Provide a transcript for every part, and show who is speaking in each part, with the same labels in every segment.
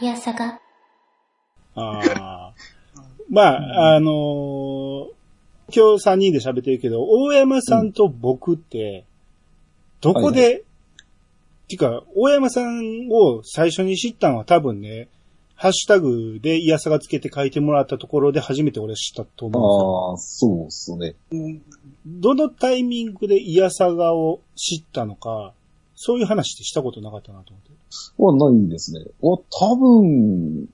Speaker 1: いやさが。
Speaker 2: ああ。まあ、あのー今日3人で喋ってるけど、大山さんと僕って、どこで、
Speaker 3: はい
Speaker 2: てか、大山さんを最初に知ったのは多分ね、ハッシュタグでイヤサがつけて書いてもらったところで初めて俺知ったと思うんですよ。
Speaker 3: ああ、そうっすね。
Speaker 2: どのタイミングでイヤサガを知ったのか、そういう話ってしたことなかったなと思って。
Speaker 3: はないですね。は、多分、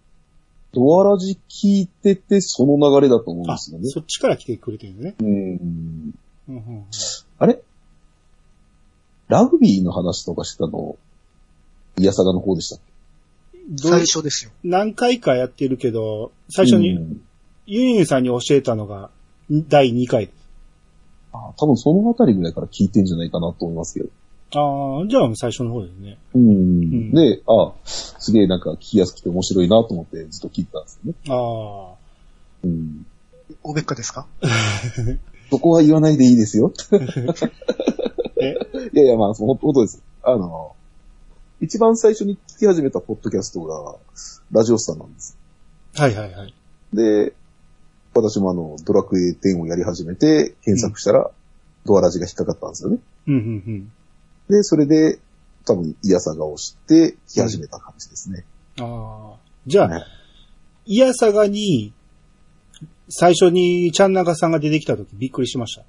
Speaker 3: ドアラジ聞いてて、その流れだと思うんで
Speaker 2: あ、
Speaker 3: すよね。
Speaker 2: そっちから来てくれてるね。
Speaker 3: うん。
Speaker 2: うんうんうん
Speaker 3: あれ？ラグビーの話とかしてたの、イヤサガの方でしたっ
Speaker 2: どう？
Speaker 4: 最初ですよ。
Speaker 2: 何回かやってるけど、最初に
Speaker 3: うん
Speaker 2: ユンユンさんに教えたのが第2回です。
Speaker 3: あ多分そのあたりぐらいから聞いてんじゃないかなと思いますけど。
Speaker 2: ああ、じゃあ最初の方ですね。
Speaker 3: うん。
Speaker 2: ん
Speaker 3: で、あすげえなんか聞きやすくて面白いなと思ってずっと聞いてたんですよね。
Speaker 2: ああ。
Speaker 3: うん。
Speaker 4: おべっかですか？
Speaker 3: そこは言わないでいいですよ。
Speaker 2: え？
Speaker 3: いやいや、まあ、そのことです。あの、一番最初に聞き始めたポッドキャストが、ラジオスターなんです。
Speaker 2: はいはいはい。
Speaker 3: で、私もあの、ドラクエ10をやり始めて、検索したら、ドアラジが引っかかったんですよね。
Speaker 2: うんうんうん。
Speaker 3: で、それで、多分、イヤサガを知って、聞き始めた感じですね。
Speaker 2: ああ。じゃあ、
Speaker 3: はい
Speaker 2: イヤサガに、最初にちゃんなかさんが出てきた時びっくりしました。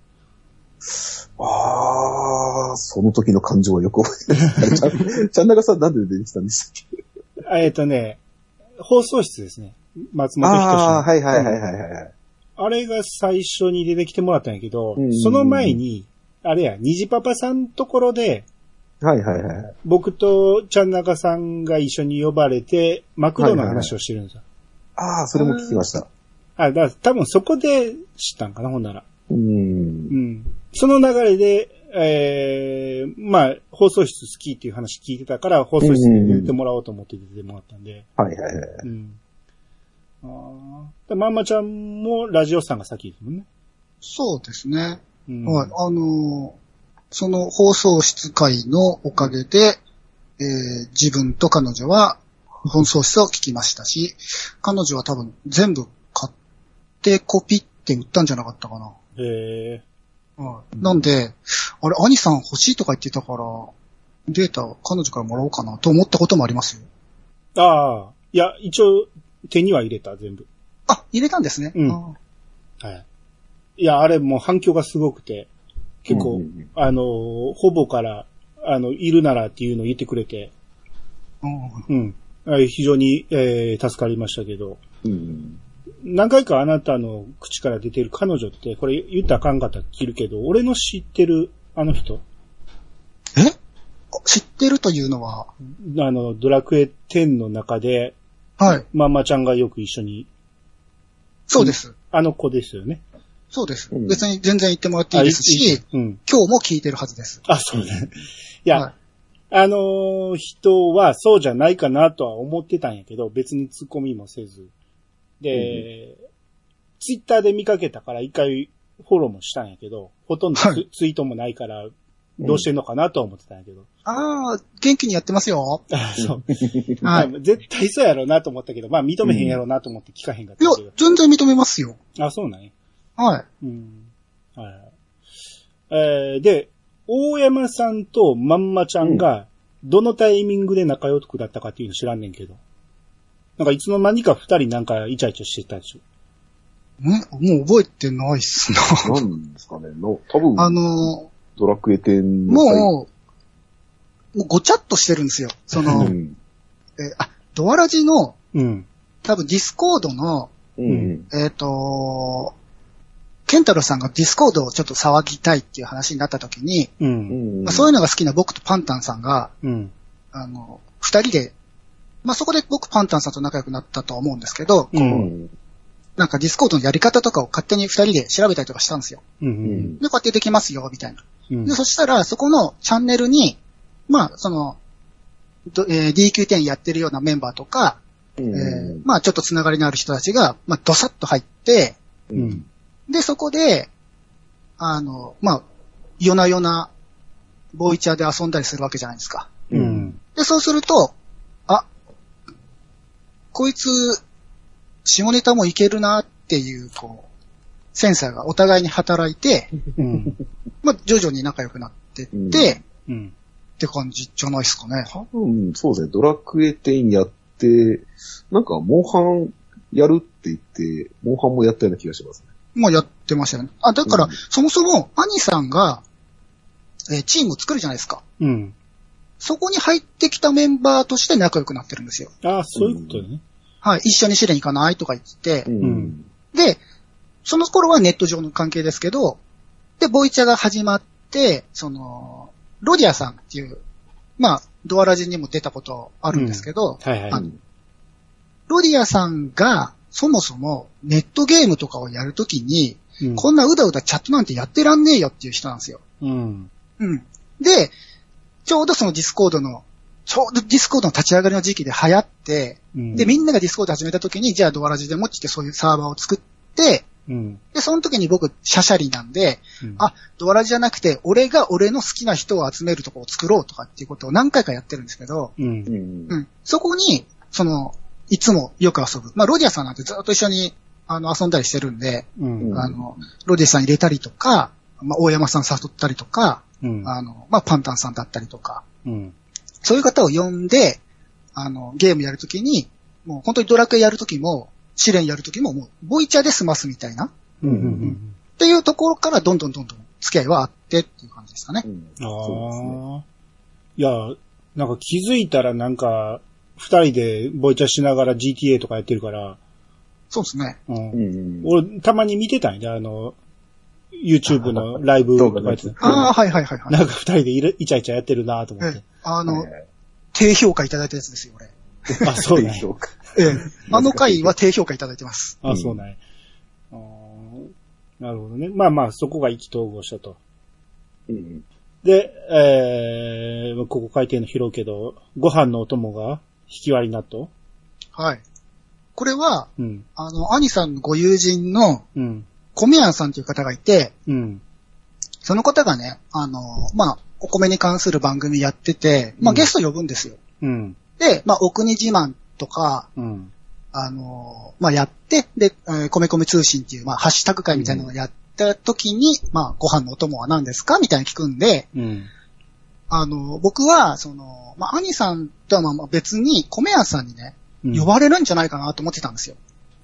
Speaker 3: あー、その時の感情はよく覚えてない。ちゃん、ちゃんなかさんなんで出てきたんでしたっけ？
Speaker 2: えっ、とね、放送室ですね。松本人志の
Speaker 3: あー、はいはいはいはいはい。
Speaker 2: あれが最初に出てきてもらったんやけど、
Speaker 3: うん
Speaker 2: その前に、あれや、虹パパさんところで、
Speaker 3: はいはいはい。
Speaker 2: 僕とちゃんなかさんが一緒に呼ばれて、マクドの話をしてるんですよ。
Speaker 3: あー、それも聞きました。
Speaker 2: あ、だから多分そこで知ったんかな、ほんなら。
Speaker 3: う。
Speaker 2: うんん。その流れで、えー、まあ、放送室好きっていう話聞いてたから、放送室に出てもらおうと思って出てもらったんで。
Speaker 3: はいはいはい。
Speaker 2: うん。ああ。でまんまちゃんもラジオさんが先ですもんね。
Speaker 4: そうですね。
Speaker 2: うん。
Speaker 4: はい。あのーその放送室会のおかげで、えー自分と彼女は放送室を聞きましたし、彼女は多分全部買ってコピって売ったんじゃなかったかな。
Speaker 2: え
Speaker 4: はい。なんで、あれ、兄さん欲しいとか言ってたから、データ彼女からもらおうかなと思ったこともありますよ。
Speaker 2: ー、ああ。いや、一応、手には入れた、全部。
Speaker 4: あ、入れたんですね。
Speaker 2: うん
Speaker 4: あ
Speaker 2: はい。いや、あれもう反響がすごくて、結構、
Speaker 3: うんうんうん
Speaker 2: あのー、ほぼから、あの、いるならっていうのを言ってくれて、
Speaker 4: うん
Speaker 2: うん。あ非常に、えー助かりましたけど、
Speaker 3: うん。
Speaker 2: 何回かあなたの口から出てる彼女って、これ言ったらあかんかったら切るけど、俺の知ってるあの人、
Speaker 4: え？知ってるというのは、
Speaker 2: あの、ドラクエ10の中で、
Speaker 4: はい。
Speaker 2: ママちゃんがよく一緒に、
Speaker 4: そうです。
Speaker 2: あの子ですよね。
Speaker 4: そうです。
Speaker 3: うん
Speaker 4: 別に全然言ってもらっていいですし、
Speaker 2: あ、うん。
Speaker 4: 今日も聞いてるはずです。
Speaker 2: あ、そうね。いや、
Speaker 4: はい
Speaker 2: あのー人はそうじゃないかなとは思ってたんやけど、別に突っ込みもせず。で、ツイッターで見かけたから一回フォローもしたんやけど、ほとんどツ,、
Speaker 4: はい
Speaker 2: ツイートもないから、どうしてんのかなとは思ってたんやけど。
Speaker 4: ああ、元気にやってますよ。
Speaker 2: あそう。
Speaker 4: はい。
Speaker 2: まあ絶対そうやろうなと思ったけど、まあ認めへんやろうなと思って聞かへんかっ
Speaker 4: いや
Speaker 2: たけど。、
Speaker 4: 全然認めますよ。
Speaker 2: あ、そうなんや。
Speaker 4: はい。
Speaker 2: うん。はいはい。えー、で、大山さんとまんまちゃんが、どのタイミングで仲良くだったかっていうの知らんねんけど。なんかいつの間にか二人なんかイチャイチャしてたでしょ。
Speaker 4: んもう覚えてないっすな。
Speaker 3: なんですかねの、多分、
Speaker 4: あの
Speaker 3: ドラクエ10
Speaker 4: ー、
Speaker 3: の際
Speaker 4: もう、もうごちゃっとしてるんですよ。その、
Speaker 3: うん。
Speaker 4: えーあ、ドアラジの、
Speaker 2: うん。
Speaker 4: 多分 Discord の、
Speaker 3: うん。
Speaker 4: えっ、と、ケンタロウさんが Discord をちょっと騒ぎたいっていう話になった時に、
Speaker 2: う。
Speaker 3: うんん。
Speaker 4: まあ、そういうのが好きな僕とパンタンさんが、
Speaker 2: うん。
Speaker 4: あの、二人で、まあ、そこで僕パンタンさんと仲良くなったとは思うんですけど、
Speaker 2: う。
Speaker 3: うんん。
Speaker 4: なんか Discord のやり方とかを勝手に二人で調べたりとかしたんですよ。
Speaker 2: う。
Speaker 3: うんん。
Speaker 4: で、こうやってできますよ、みたいな。
Speaker 2: うん
Speaker 4: で、そしたら、そこのチャンネルに、まあ、その、どえー DQ10 やってるようなメンバーとか、
Speaker 3: うん
Speaker 4: えーまあ、ちょっとつながりのある人たちが、まあ、ドサッと入って、
Speaker 2: うん。
Speaker 4: で、そこで、あの、まあ、夜な夜な、ボイチャーで遊んだりするわけじゃないですか。
Speaker 2: うん。
Speaker 4: で、そうすると、あ、こいつ、下ネタもいけるなっていう、こう、センサーがお互いに働いて、
Speaker 2: うん。
Speaker 4: まあ、徐々に仲良くなってって、
Speaker 2: うん。
Speaker 4: って感じじゃないですかね。
Speaker 3: 多分、そうですね、ドラクエ10やって、なんか、モンハンやるって言って、モンハンもやったような気がしますね。
Speaker 4: まあ、やってましたよね。あ、だから、
Speaker 3: うん
Speaker 4: そもそも、兄さんが、えーチームを作るじゃないですか。
Speaker 2: うん。
Speaker 4: そこに入ってきたメンバーとして仲良くなってるんですよ。
Speaker 2: ああ、そういうことね。
Speaker 4: はい。一緒に試練行かないとか言って
Speaker 3: う、ん。
Speaker 4: で、その頃はネット上の関係ですけど、で、ボイチャが始まって、その、ロディアさんっていう、まあ、ドアラジにも出たことあるんですけど、
Speaker 2: はいはい。
Speaker 4: あロディアさんが、そもそもネットゲームとかをやるときに、
Speaker 2: うん
Speaker 4: こんなうだうだチャットなんてやってらんねえよっていう人なんですよ。
Speaker 2: うん。
Speaker 4: うん。で、ちょうどその Discord の、ちょうど Discord の立ち上がりの時期で流行って、
Speaker 2: うん。
Speaker 4: で、みんなが Discord 始めた時に、じゃあドアラジでもって言ってそういうサーバーを作って、
Speaker 2: うん。
Speaker 4: で、その時に僕、シャシャリなんで、
Speaker 2: うん
Speaker 4: あ、ドアラジじゃなくて、俺が俺の好きな人を集めるとこを作ろうとかっていうことを何回かやってるんですけど、
Speaker 2: うん
Speaker 3: う。ん。
Speaker 4: うん。そこに、その、いつもよく遊ぶ。まあ、ロディアさんなんてずっと一緒に、あの、遊んだりしてるんで、
Speaker 2: うん。
Speaker 3: うん
Speaker 4: あの、ロディアさん入れたりとか、まあ、大山さん誘ったりとか、
Speaker 2: うん。
Speaker 4: あの、まあ、パンタンさんだったりとか、
Speaker 2: うん。
Speaker 4: そういう方を呼んで、あの、ゲームやるときに、もう本当にドラクエやるときも、試練やるときも、もう、ボイチャで済ますみたいな、っ
Speaker 2: うん。うん。
Speaker 4: ていうところからどんどんどんどん付き合いはあってっていう感じですかね。
Speaker 3: うん
Speaker 2: ああ。いや、なんか気づいたらなんか、二人でボイチャしながら GTA とかやってるから、
Speaker 4: そうですね。
Speaker 2: うん
Speaker 3: う。ん。
Speaker 2: 俺、たまに見てたんやで、あの、YouTube のライブとかやってた。
Speaker 4: ああ、はいはいはいはい。
Speaker 2: なんか二人でいるイチャイチャやってるなと思っ
Speaker 4: ええ
Speaker 2: て。
Speaker 4: あの、
Speaker 3: はい
Speaker 4: 低評価いただいたやつですよ、俺。
Speaker 2: あ、そうなんや。
Speaker 3: 評価
Speaker 4: ええ。あの回は低評価いただいてます。
Speaker 2: あ、そうなんや。あーなるほどね。まあまあ、そこが意気投合したと。
Speaker 3: うん。
Speaker 2: で、えー、ここ書いてるの拾うけど、ご飯のお供が引き割り納豆？
Speaker 4: はい。これは、
Speaker 2: うん。
Speaker 4: あの、兄さんのご友人の
Speaker 2: うん。
Speaker 4: 米屋さんという方がいて、
Speaker 2: うん。
Speaker 4: その方がね、あの、まあ、お米に関する番組やってて、まあ、
Speaker 2: うん
Speaker 4: ゲスト呼ぶんですよ。
Speaker 2: うん。
Speaker 4: で、まあ、お国自慢とか、
Speaker 2: うん。
Speaker 4: あの、まあ、やって、で、えー米米通信っていう、まあ、ハッシュタグ会みたいなのをやった時に、まあ、ご飯のお供は何ですかみたいに聞くんで、
Speaker 2: うん。
Speaker 4: あの、僕は、その、まあ、兄さんとはまあまあ別に、米屋さんにね、
Speaker 2: うん
Speaker 4: 呼ばれるんじゃないかなと思ってたんですよ。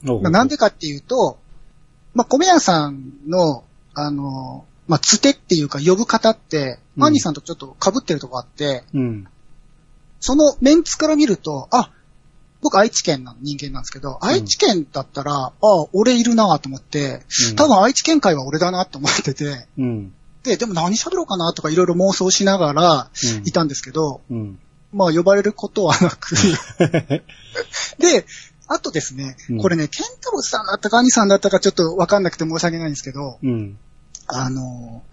Speaker 2: おう
Speaker 4: まあなんでかっていうと、まあ、米屋さんの、あの、まあ、つてっていうか呼ぶ方って、
Speaker 2: うん
Speaker 4: 兄さんとちょっと被ってるとこあって、
Speaker 2: うん。
Speaker 4: そのメンツから見ると、あ、僕愛知県の人間なんですけど、愛知県だったら、あ、俺いるなと思って、多分愛知県会は俺だなと思ってて、
Speaker 2: うん。
Speaker 4: で、でも何喋ろうかなとかいろいろ妄想しながら
Speaker 2: うん
Speaker 4: いたんですけど、
Speaker 2: うん。
Speaker 4: まあ呼ばれることはなく、で、あとですね
Speaker 2: うん、
Speaker 4: これね、ケンタロスさんだったか兄さんだったかちょっとわかんなくて申し訳ないんですけど、
Speaker 2: うん。
Speaker 4: あの、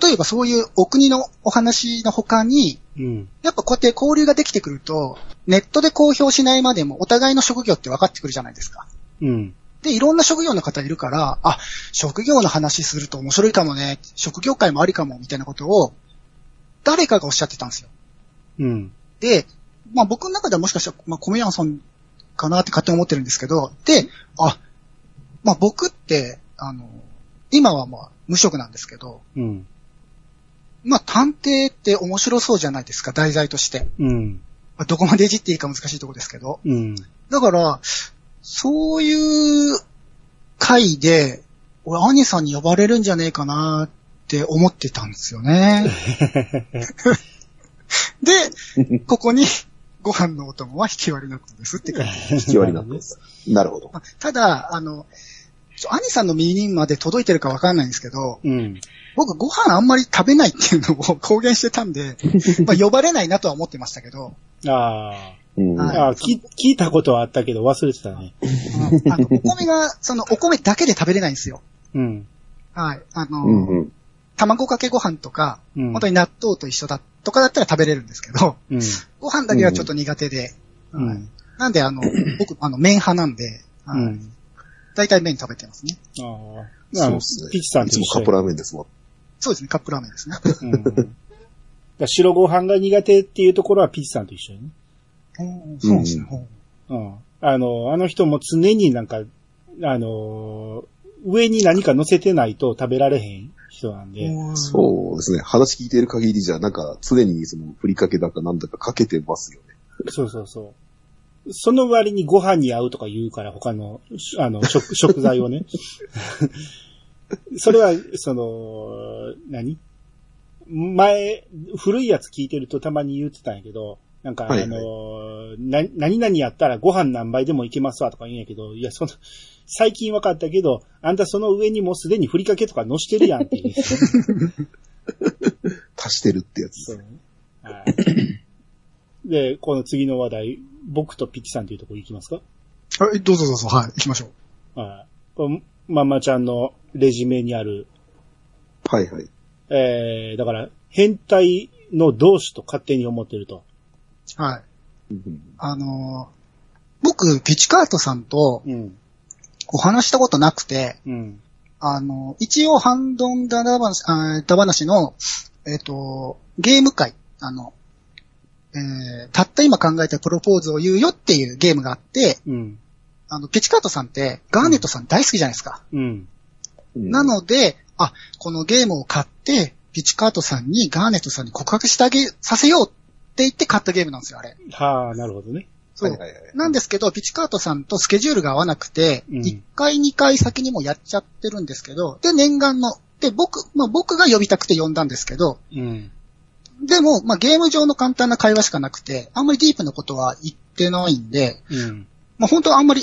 Speaker 4: 例えばそういうお国のお話の他に、
Speaker 2: うん。
Speaker 4: やっぱこうやって交流ができてくると、ネットで公表しないまでもお互いの職業って分かってくるじゃないですか。
Speaker 2: うん。
Speaker 4: で、いろんな職業の方いるから、あ、職業の話すると面白いかもね、職業界もありかも、みたいなことを、誰かがおっしゃってたんですよ。
Speaker 2: うん。
Speaker 4: で、まあ僕の中ではもしかしたら、まあ米山さんかなって勝手に思ってるんですけど、で、あ、まあ僕って、あの、今はまあ無職なんですけど、
Speaker 2: うん。
Speaker 4: まあ探偵って面白そうじゃないですか、題材として。
Speaker 2: うん。
Speaker 4: まあ、どこまでいじっていいか難しいところですけど。
Speaker 2: うん。
Speaker 4: だから、そういう回で、俺、兄さんに呼ばれるんじゃねえかなって思ってたんですよね。で、ここに、ご飯のお供は引き割り納豆ですって書いてある
Speaker 3: 引き割りになってます。なるほど。
Speaker 4: まあただ、あの、兄さんの耳にまで届いてるかわかんないんですけど、
Speaker 2: うん。
Speaker 4: 僕ご飯あんまり食べないっていうのを公言してたんで、まあ呼ばれないなとは思ってましたけど、
Speaker 2: あ
Speaker 3: うん
Speaker 4: はい
Speaker 2: あ。ああ、き聞いたことはあったけど忘れてたね。
Speaker 4: あの、お米が、そのお米だけで食べれないんですよ。
Speaker 2: うん。
Speaker 4: はい。あの、
Speaker 3: うんうん。
Speaker 4: 卵かけご飯とか、
Speaker 2: うん。
Speaker 4: 本当に納豆と一緒だとかだったら食べれるんですけど、
Speaker 2: うん。
Speaker 4: ご飯だけはちょっと苦手で、はい
Speaker 2: うん。
Speaker 4: なんであの、僕、あの、麺派なんで、はい
Speaker 2: うん。
Speaker 4: 大体麺食べてますね。
Speaker 2: ああ。
Speaker 3: そうですね。
Speaker 2: ピッチさん
Speaker 3: い
Speaker 2: と一緒や
Speaker 3: つもカップラーメンですもん。
Speaker 4: そうですね、カップラーメンですね。
Speaker 2: 白ご飯が苦手っていうところはピッチさんと一緒やね。
Speaker 4: うんそうですね。
Speaker 2: うん。あの、あの人も常になんか、あの、上に何か乗せてないと食べられへん人なんで。
Speaker 3: そうですね。話聞いてる限りじゃ、なんか常にそのふりかけだかなんだかかけてますよね。
Speaker 2: そうそうそう。その割にご飯に合うとか言うから、他の、あの、食、食材をね。それは、その、何？前、古いやつ聞いてるとたまに言ってたんやけど、なんか、
Speaker 3: はいはい
Speaker 2: あの、な、何々やったらご飯何杯でもいけますわとか言うんやけど、いや、その、最近分かったけど、あんたその上にもうすでにふりかけとか乗してるやんっていう。
Speaker 3: 足してるってやつ。
Speaker 2: そうはい。で、この次の話題、僕とピッチさんというところ行きますか？
Speaker 4: はい、どうぞどうぞ、はい、行きましょう。
Speaker 2: はい。このママちゃんのレジュメにある、
Speaker 3: はいはい。
Speaker 2: えー、だから、変態の同志と勝手に思ってると。
Speaker 4: はい。
Speaker 3: うん
Speaker 4: あのー僕、ピチカートさんと
Speaker 2: うん。
Speaker 4: お話したことなくて、
Speaker 2: うん。
Speaker 4: あの、一応、ハンドンダダ話、あーダ話の、えっ、と、ゲーム会、あの、えーたった今考えたプロポーズを言うよっていうゲームがあって、
Speaker 2: うん。
Speaker 4: あの、ピチカートさんって、ガーネットさん大好きじゃないですか。
Speaker 2: うん。
Speaker 3: うん
Speaker 4: なので、あ、このゲームを買って、ピチカートさんにガーネットさんに告白してあげ、させようって言って買ったゲームなんですよ、あれ。
Speaker 2: はあ、なるほどね。
Speaker 4: そう。なんですけど、ピチカートさんとスケジュールが合わなくて、
Speaker 2: うん
Speaker 4: 1回2回先にもやっちゃってるんですけど、で、念願の、で、僕、まあ僕が呼びたくて呼んだんですけど、
Speaker 2: うん。
Speaker 4: でも、まあゲーム上の簡単な会話しかなくて、あんまりディープなことは言ってないんで、
Speaker 2: うん。
Speaker 4: まあ本当はあんまり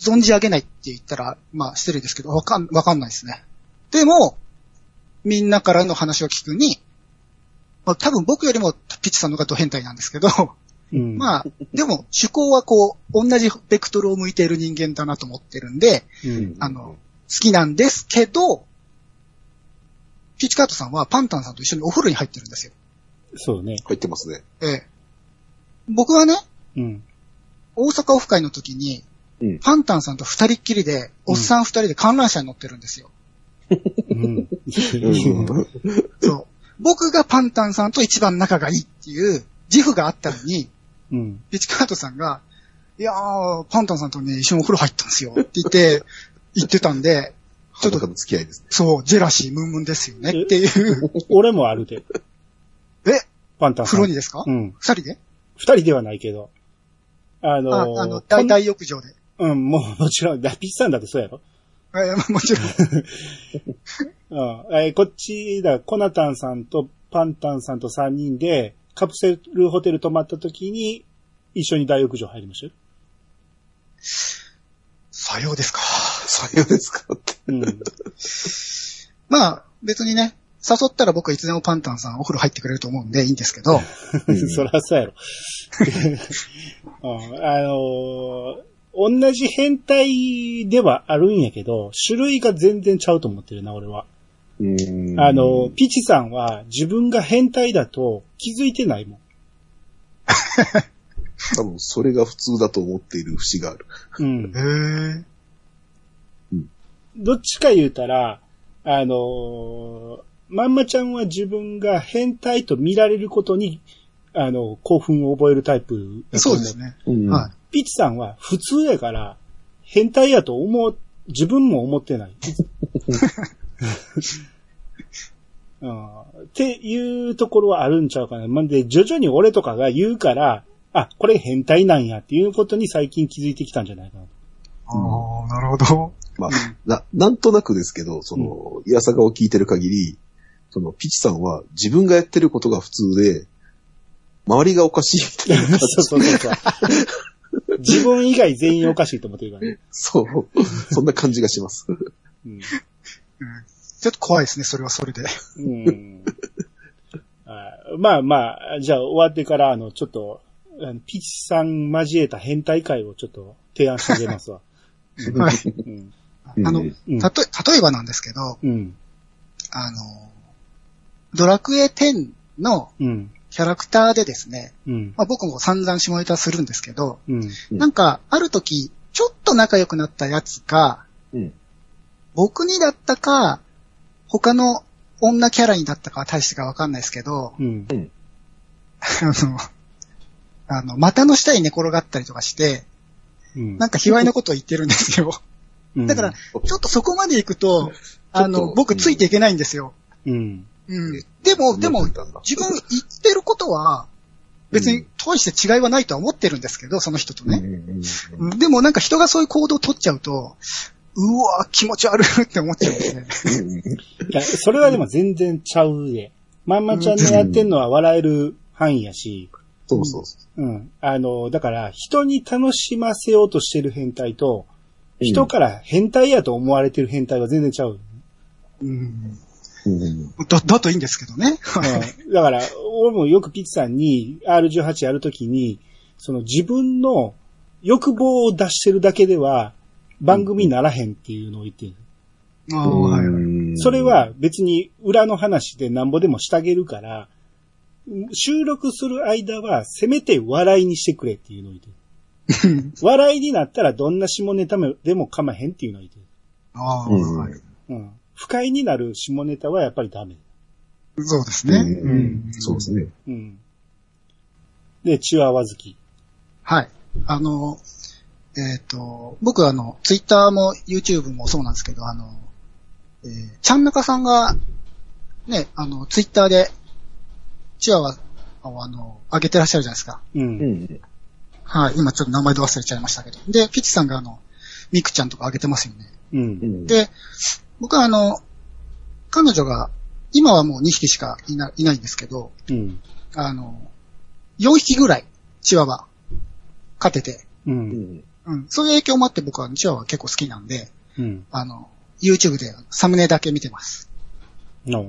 Speaker 4: 存じ上げないって言ったら、まあ失礼ですけど、わかん、わかんないですね。でも、みんなからの話を聞くに、まあ多分僕よりもピッチさんの方がド変態なんですけど、
Speaker 2: うん。
Speaker 4: まあ、でも趣向はこう、同じベクトルを向いている人間だなと思ってるんで、
Speaker 2: うん。
Speaker 4: あの、好きなんですけど、ピッチカートさんはパンタンさんと一緒にお風呂に入ってるんですよ。
Speaker 2: そうね。
Speaker 3: 入ってますね。
Speaker 4: ええ。僕はね、
Speaker 2: うん。
Speaker 4: 大阪オフ会の時に、
Speaker 3: うん
Speaker 4: パンタンさんと二人っきりで、おっさん二人で観覧車に乗ってるんですよ。
Speaker 2: うん。
Speaker 3: うん
Speaker 4: そう。僕がパンタンさんと一番仲がいいっていう自負があったのに、
Speaker 2: うん。
Speaker 4: ピチカートさんが、いやー、パンタンさんとね、一緒にお風呂入ったんですよって言って、言ってたんで、ちょっと
Speaker 3: 裸の付き合いですね。
Speaker 4: そう、ジェラシームンムンですよねっていう。
Speaker 2: 俺もあるで。
Speaker 4: え？
Speaker 2: パンタンさん。
Speaker 4: 風呂にですか？
Speaker 2: うん。
Speaker 4: 二人で？
Speaker 2: 二人ではないけど。あの
Speaker 4: あ、
Speaker 2: ー
Speaker 4: あの、大大浴場で。
Speaker 2: うん、もうもちろん、ラピスさんだってそうやろ。
Speaker 4: えーもちろん。
Speaker 2: うん。えーこっちだ、コナタンさんとパンタンさんと三人で、カプセルホテル泊まった時に、一緒に大浴場入りましたよ。
Speaker 4: さようですか。
Speaker 3: さようですかって。
Speaker 2: うん。
Speaker 4: まあ、別にね、誘ったら僕はいつでもパンタンさんお風呂入ってくれると思うんでいいんですけど、
Speaker 2: そらそうやろ。う んあのー同じ変態ではあるんやけど、種類が全然ちゃうと思ってるな、俺は。
Speaker 3: うん
Speaker 2: あの、ピチさんは自分が変態だと気づいてないもん。
Speaker 3: 多分それが普通だと思っている節がある。
Speaker 2: うん。
Speaker 4: へえ。
Speaker 2: どっちか言うたら、あのーまんまちゃんは自分が変態と見られることに、あの、興奮を覚えるタイプ
Speaker 4: そうです。ね。
Speaker 3: うん
Speaker 4: は
Speaker 2: ピチさんは普通やから、変態やと思う、自分も思ってない。うんっていうところはあるんちゃうかな。なんで、徐々に俺とかが言うから、あ、これ変態なんやっていうことに最近気づいてきたんじゃないかなと。
Speaker 4: ああ、なるほど。
Speaker 3: まあ、な、なんとなくですけど、その、いやさがを聞いてる限り、その、ピチさんは自分がやってることが普通で、周りがおかしいみたいな。
Speaker 2: そうそうそう。自分以外全員おかしいと思ってるからね。
Speaker 3: そう。そんな感じがします。
Speaker 2: うん
Speaker 4: うんちょっと怖いですね、それはそれで。
Speaker 2: うんあまあまあ、じゃあ終わってから、あの、ちょっと、ピチさん交えた変態会をちょっと提案してあげますわ。
Speaker 4: はい。
Speaker 2: うん。
Speaker 4: あの、
Speaker 2: うん
Speaker 4: たと、例えばなんですけど、
Speaker 2: うん。
Speaker 4: あの、ドラクエ10の
Speaker 2: うん。
Speaker 4: キャラクターでですね、
Speaker 2: うん。
Speaker 4: まあ僕も散々下ネタするんですけど、
Speaker 2: うん。
Speaker 3: うん
Speaker 4: なんか、ある時、ちょっと仲良くなったやつが、
Speaker 3: うん
Speaker 4: 僕にだったか、他の女キャラにだったかは大してかわかんないですけど、
Speaker 2: うん。
Speaker 4: あの、あの、股の下に寝転がったりとかして、
Speaker 2: うん
Speaker 4: なんか卑猥なことを言ってるんですよ。
Speaker 2: うん
Speaker 4: だから、ちょっとそこまで行くと、あの、僕ついていけないんですよ。
Speaker 2: うん。
Speaker 4: うん。でも、でも、自分言ってることは、別に、大して違いはないとは思ってるんですけど、その人とね。でもなんか人がそういう行動を取っちゃうと、うわ気持ち悪いって思っちゃうんですね。
Speaker 2: いや、それはでも全然ちゃうで。まんまちゃんのやってんのは笑える範囲やし、
Speaker 3: そうそうそ
Speaker 2: うん。あの、だから、人に楽しませようとしてる変態と、
Speaker 3: う。
Speaker 2: 人から変態やと思われてる変態は全然ちゃう。
Speaker 4: うん。
Speaker 3: うんうん
Speaker 4: だ、だといいんですけどね。
Speaker 2: うんだから、俺もよくピッチさんに R18 やるときに、その自分の欲望を出してるだけでは番組にならへんっていうのを言ってる。
Speaker 4: ああはいはい
Speaker 3: うん
Speaker 2: それは別に裏の話でなんぼでもしてあげるから、収録する間はせめて笑いにしてくれっていうのを言ってる。笑いになったらどんな下ネタでも構へんっていうのを言って
Speaker 4: ああ、
Speaker 3: うん
Speaker 4: はい
Speaker 2: る。うん。不快になる下ネタはやっぱりダメ。
Speaker 4: そうですね。
Speaker 3: うん
Speaker 2: うん
Speaker 3: そうですね。
Speaker 2: うん。で、チワワ好き。
Speaker 4: はい。あの、えっ、と、僕はあの、ツイッターも YouTube もそうなんですけど、あの、えー、ちゃんなかさんが、ね、あの、ツイッターで、チワワをあの、上げてらっしゃるじゃないですか。
Speaker 2: う。
Speaker 3: うんん。
Speaker 4: はい。今ちょっと名前で忘れちゃいましたけど。で、ピッチさんがあの、ミクちゃんとか上げてますよね。
Speaker 2: う。
Speaker 3: うんん。
Speaker 4: で、僕はあの、彼女が、今はもう2匹しかいないないんですけど、
Speaker 2: うん。
Speaker 4: あの、4匹ぐらい、チワワ、飼ってて、
Speaker 2: う。
Speaker 3: うんん。
Speaker 4: うん。そういう影響もあって僕はチワワ結構好きなんで、
Speaker 2: うん。
Speaker 4: あの、YouTube でサムネだけ見てます。
Speaker 2: の。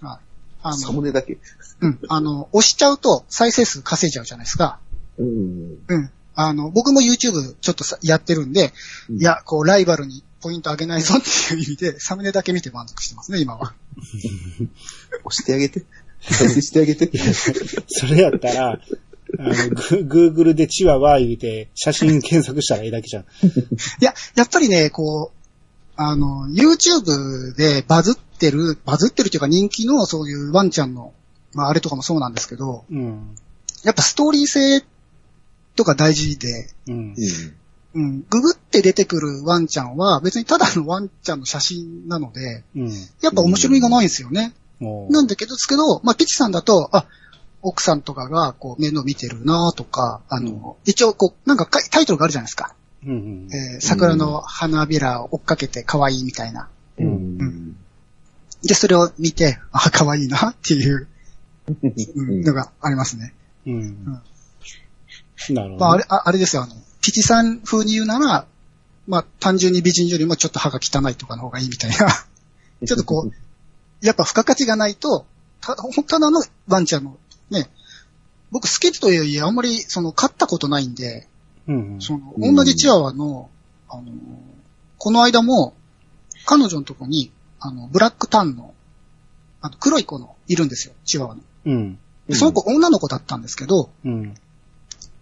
Speaker 4: はい。あ
Speaker 3: サ
Speaker 4: の、
Speaker 3: ムネだけ？
Speaker 4: うん。あの、押しちゃうと再生数稼いじゃうじゃないですか。
Speaker 3: うん。
Speaker 4: うん。あの、僕も YouTube ちょっとさやってるんで、
Speaker 3: うん
Speaker 4: いや、こう、ライバルにポイント上げないぞっていう意味で、サムネだけ見て満足してますね、今は。
Speaker 3: 押してあげて。再生してあげて。
Speaker 2: それやったら、あの、グ、Google でチワワ言うて、写真検索したらええだけじゃん。
Speaker 4: いや、やっぱりね、こう、あの、YouTube でバズってる、バズってるというか人気のそういうワンちゃんの、まああれとかもそうなんですけど、
Speaker 2: うん。
Speaker 4: やっぱストーリー性とか大事で、
Speaker 2: うん。
Speaker 4: うん、ググって出てくるワンちゃんは別にただのワンちゃんの写真なので、
Speaker 2: うん。
Speaker 4: やっぱ面白みがないんですよね。
Speaker 2: もう
Speaker 4: なんだけど、ですけど、まあ、ピチさんだと、あ、奥さんとかが、こう、面倒見てるなとか、あの、一応、こう、なんかかタイトルがあるじゃないですか。
Speaker 2: うんうん。
Speaker 4: えー桜の花びらを追っかけて可愛いみたいな。
Speaker 3: う。
Speaker 2: うん
Speaker 3: うん。
Speaker 4: で、それを見て、あ、可愛いなっていう、うんのがありますね。
Speaker 2: うん。なるほど。
Speaker 4: まあ、あれ、ああれですよ、あの、ピチさん風に言うなら、まあ、単純に美人よりもちょっと歯が汚いとかの方がいいみたいな。ちょっとこう、やっぱ付加価値がないと、た、ただのワンちゃんの、ね、僕好きというよりあんまり、その、飼ったことないんで、
Speaker 2: うんうん。
Speaker 4: その、
Speaker 3: うん
Speaker 4: 同じチワワの、あの、この間も、彼女のとこに、あの、ブラックタンの、あの、黒い子の、いるんですよ、チワワの。
Speaker 2: うん。
Speaker 4: で、その子女の子だったんですけど、
Speaker 2: うん。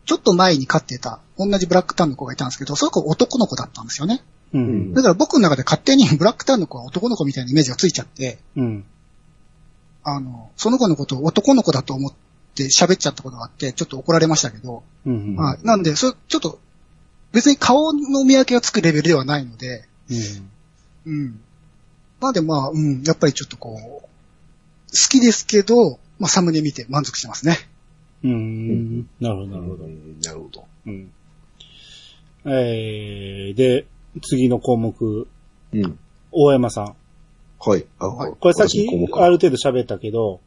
Speaker 4: ちょっと前に飼ってた、同じブラックタンの子がいたんですけど、その子男の子だったんですよね。
Speaker 2: うん。
Speaker 4: だから僕の中で勝手に ブラックタンの子は男の子みたいなイメージがついちゃって、
Speaker 2: うん。
Speaker 4: あの、その子のことを男の子だと思って喋っちゃったことがあって、ちょっと怒られましたけど、
Speaker 2: うん。
Speaker 4: はい。なんで、それ、ちょっと、別に顔の見分けがつくレベルではないので、
Speaker 2: うん。
Speaker 4: うん。なんでまあ、うん、やっぱりちょっとこう、好きですけど、まあサムネ見て満足してますね。
Speaker 2: うん。なるほど、なるほど。
Speaker 3: なるほど。
Speaker 2: うん。えー、で、次の項目、
Speaker 3: うん。
Speaker 2: 大山さん。
Speaker 3: はい。あ、
Speaker 4: はい
Speaker 2: これさっきある程度喋ったけど、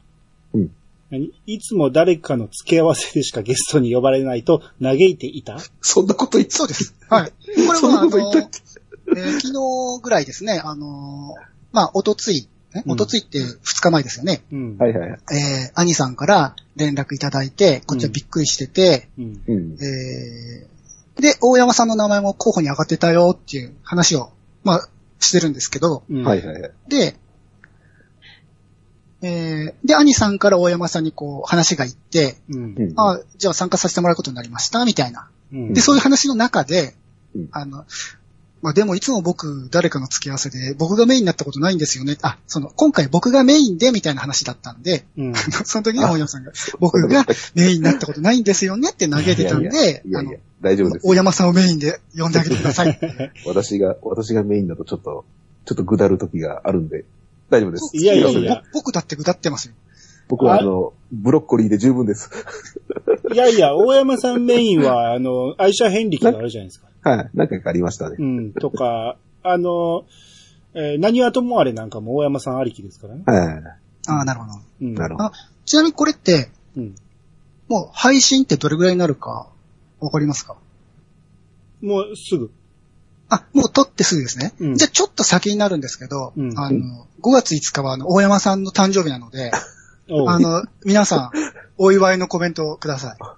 Speaker 3: うん
Speaker 2: 何？いつも誰かの付け合わせでしかゲストに呼ばれないと嘆いていた？
Speaker 3: そんなこと言って
Speaker 4: そうです。はい。これ
Speaker 3: そんな
Speaker 4: は、あの、
Speaker 3: こと言ったっ
Speaker 4: えー昨日ぐらいですね、あのーまあ、おとつい、え
Speaker 2: うん
Speaker 4: おとついって二日前ですよね。
Speaker 2: うん。
Speaker 3: はいはいはい。
Speaker 4: えー、兄さんから連絡いただいて、こっちはびっくりしてて、
Speaker 2: うん。
Speaker 3: うん。
Speaker 4: えー、で、大山さんの名前も候補に上がってたよっていう話を、まあ、してるんですけど、
Speaker 2: うん。
Speaker 3: はいはいはい。
Speaker 4: で、えー、で、兄さんから大山さんにこう話が行って、
Speaker 2: うん。
Speaker 3: うん。
Speaker 4: あじゃあ参加させてもらうことになりました、みたいな。
Speaker 2: うん。
Speaker 4: で、そういう話の中で、
Speaker 3: うん
Speaker 4: あの、まあ、でもいつも僕、誰かの付き合わせで、僕がメインになったことないんですよね。あ、その、今回僕がメインで、みたいな話だったんで、
Speaker 2: うん。
Speaker 4: その時に大山さんが、僕がメインになったことないんですよねって投げてたんで、
Speaker 3: いやいや、大丈夫です。
Speaker 4: 大山さんをメインで呼んであげてください。
Speaker 3: 私が、私がメインだとちょっと、ちょっとぐだる時があるんで、大丈夫です。
Speaker 2: いやいやいや
Speaker 4: 僕だって歌ってますよ。
Speaker 3: 僕はあの、ブロッコリーで十分です。
Speaker 2: いやいや、大山さんメインは、あの、愛車遍歴があるじゃないですか。
Speaker 3: はい。何回かありましたね
Speaker 2: う。ん、とか、あの、えー何はともあれなんかも大山さんありきですからね。
Speaker 3: はい。
Speaker 4: ああ、なるほど。
Speaker 2: うん。
Speaker 3: なるほど。
Speaker 4: ちなみにこれって、
Speaker 2: うん。
Speaker 4: もう配信ってどれぐらいになるか、わかりますか？
Speaker 2: もうすぐ。
Speaker 4: あ、もう撮ってすぐですね。
Speaker 2: うん
Speaker 4: じゃあちょっと先になるんですけど、
Speaker 2: うん
Speaker 4: あの、5月5日はあの、大山さんの誕生日なので、あの、皆さん、お祝いのコメントをください。
Speaker 3: あ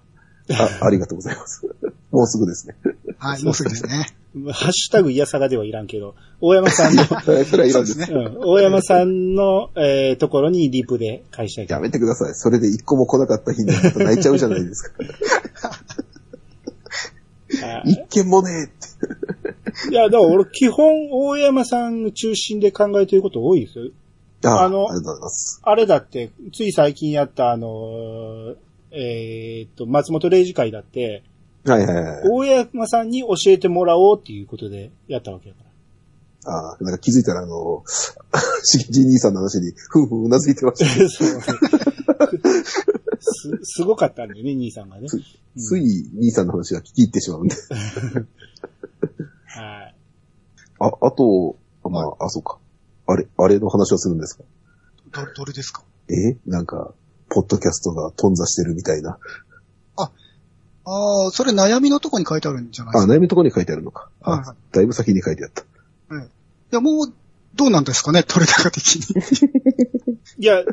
Speaker 3: ありがとうございます。もうすぐですね。
Speaker 4: はい、もうすぐですね。
Speaker 2: ハッシュタグいやさがではいらんけど、大山さんの、
Speaker 3: そ れそれはいらんです。
Speaker 4: そうです
Speaker 2: うん、大山さんの、えーところにリプで返したいと
Speaker 3: やめてください。それで一個も来なかった日に泣いちゃうじゃないですか。
Speaker 2: あ
Speaker 3: 一件もねえって。
Speaker 2: いや、だから俺基本大山さん中心で考えてること多いですよ。
Speaker 3: あ
Speaker 2: あの
Speaker 3: ありがとうございます。
Speaker 2: あれだって、つい最近やったあの、えーっと、松本零士会だって、
Speaker 3: はいはいはい。
Speaker 2: 大山さんに教えてもらおうっていうことでやったわけだから。
Speaker 3: ああ、なんか気づいたらあの、しげじい兄さんの話に、ふんふんうなずいてました。
Speaker 2: そうす、すごかったんだよね、兄さんがね。
Speaker 3: つつい兄さんの話が聞き入ってしまうんで。
Speaker 2: はい。
Speaker 3: あ、あと、あまあ、あ、そうか。あれ、あれの話をするんですか？
Speaker 4: ど、どれですか？
Speaker 3: え？なんか、ポッドキャストが頓挫してるみたいな。
Speaker 4: ああ、それ悩みのとこに書いてあるんじゃないで
Speaker 3: あ、
Speaker 4: すか？
Speaker 3: 悩みのところに書いてあるのか。あ、
Speaker 4: はいはい
Speaker 3: だいぶ先に書いてあった。
Speaker 4: いや、もう、どうなんですかね、取れ高的に。
Speaker 2: いや、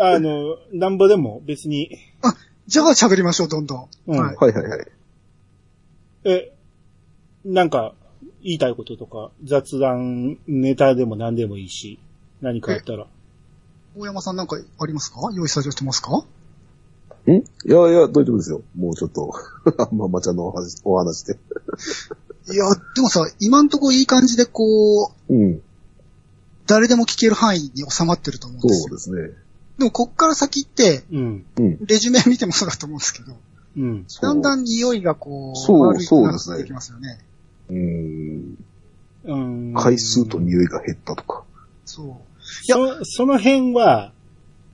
Speaker 2: あの、なんぼでも別に、
Speaker 4: じゃあ喋りましょう、どんどん。
Speaker 2: うん
Speaker 4: はい。
Speaker 3: はいはいはい。
Speaker 2: え、なんか、言いたいこととか、雑談、ネタでも何でもいいし、何かあったら。
Speaker 4: 大山さんなんかありますか？用意スタジオしてますか？
Speaker 3: ん？いやいや、大丈夫ですよ。もうちょっと、まんまちゃんのお話お話で。
Speaker 4: いや、でもさ、今んとこいい感じでこう、
Speaker 3: うん。
Speaker 4: 誰でも聞ける範囲に収まってると思うん
Speaker 3: そ
Speaker 4: ですよ。
Speaker 3: うですね。
Speaker 4: でもこっから先って、
Speaker 2: うん。
Speaker 3: うん。
Speaker 4: レジュメ見てもそうだと思うんですけど、
Speaker 2: うん。
Speaker 3: そう
Speaker 4: だんだん匂いがこう、
Speaker 3: そう
Speaker 4: 悪くなっ
Speaker 3: そうですね
Speaker 4: てきますよね。
Speaker 3: うん。
Speaker 2: うん。
Speaker 3: 回数と匂いが減ったとか。
Speaker 4: そう。
Speaker 2: そ、その辺は、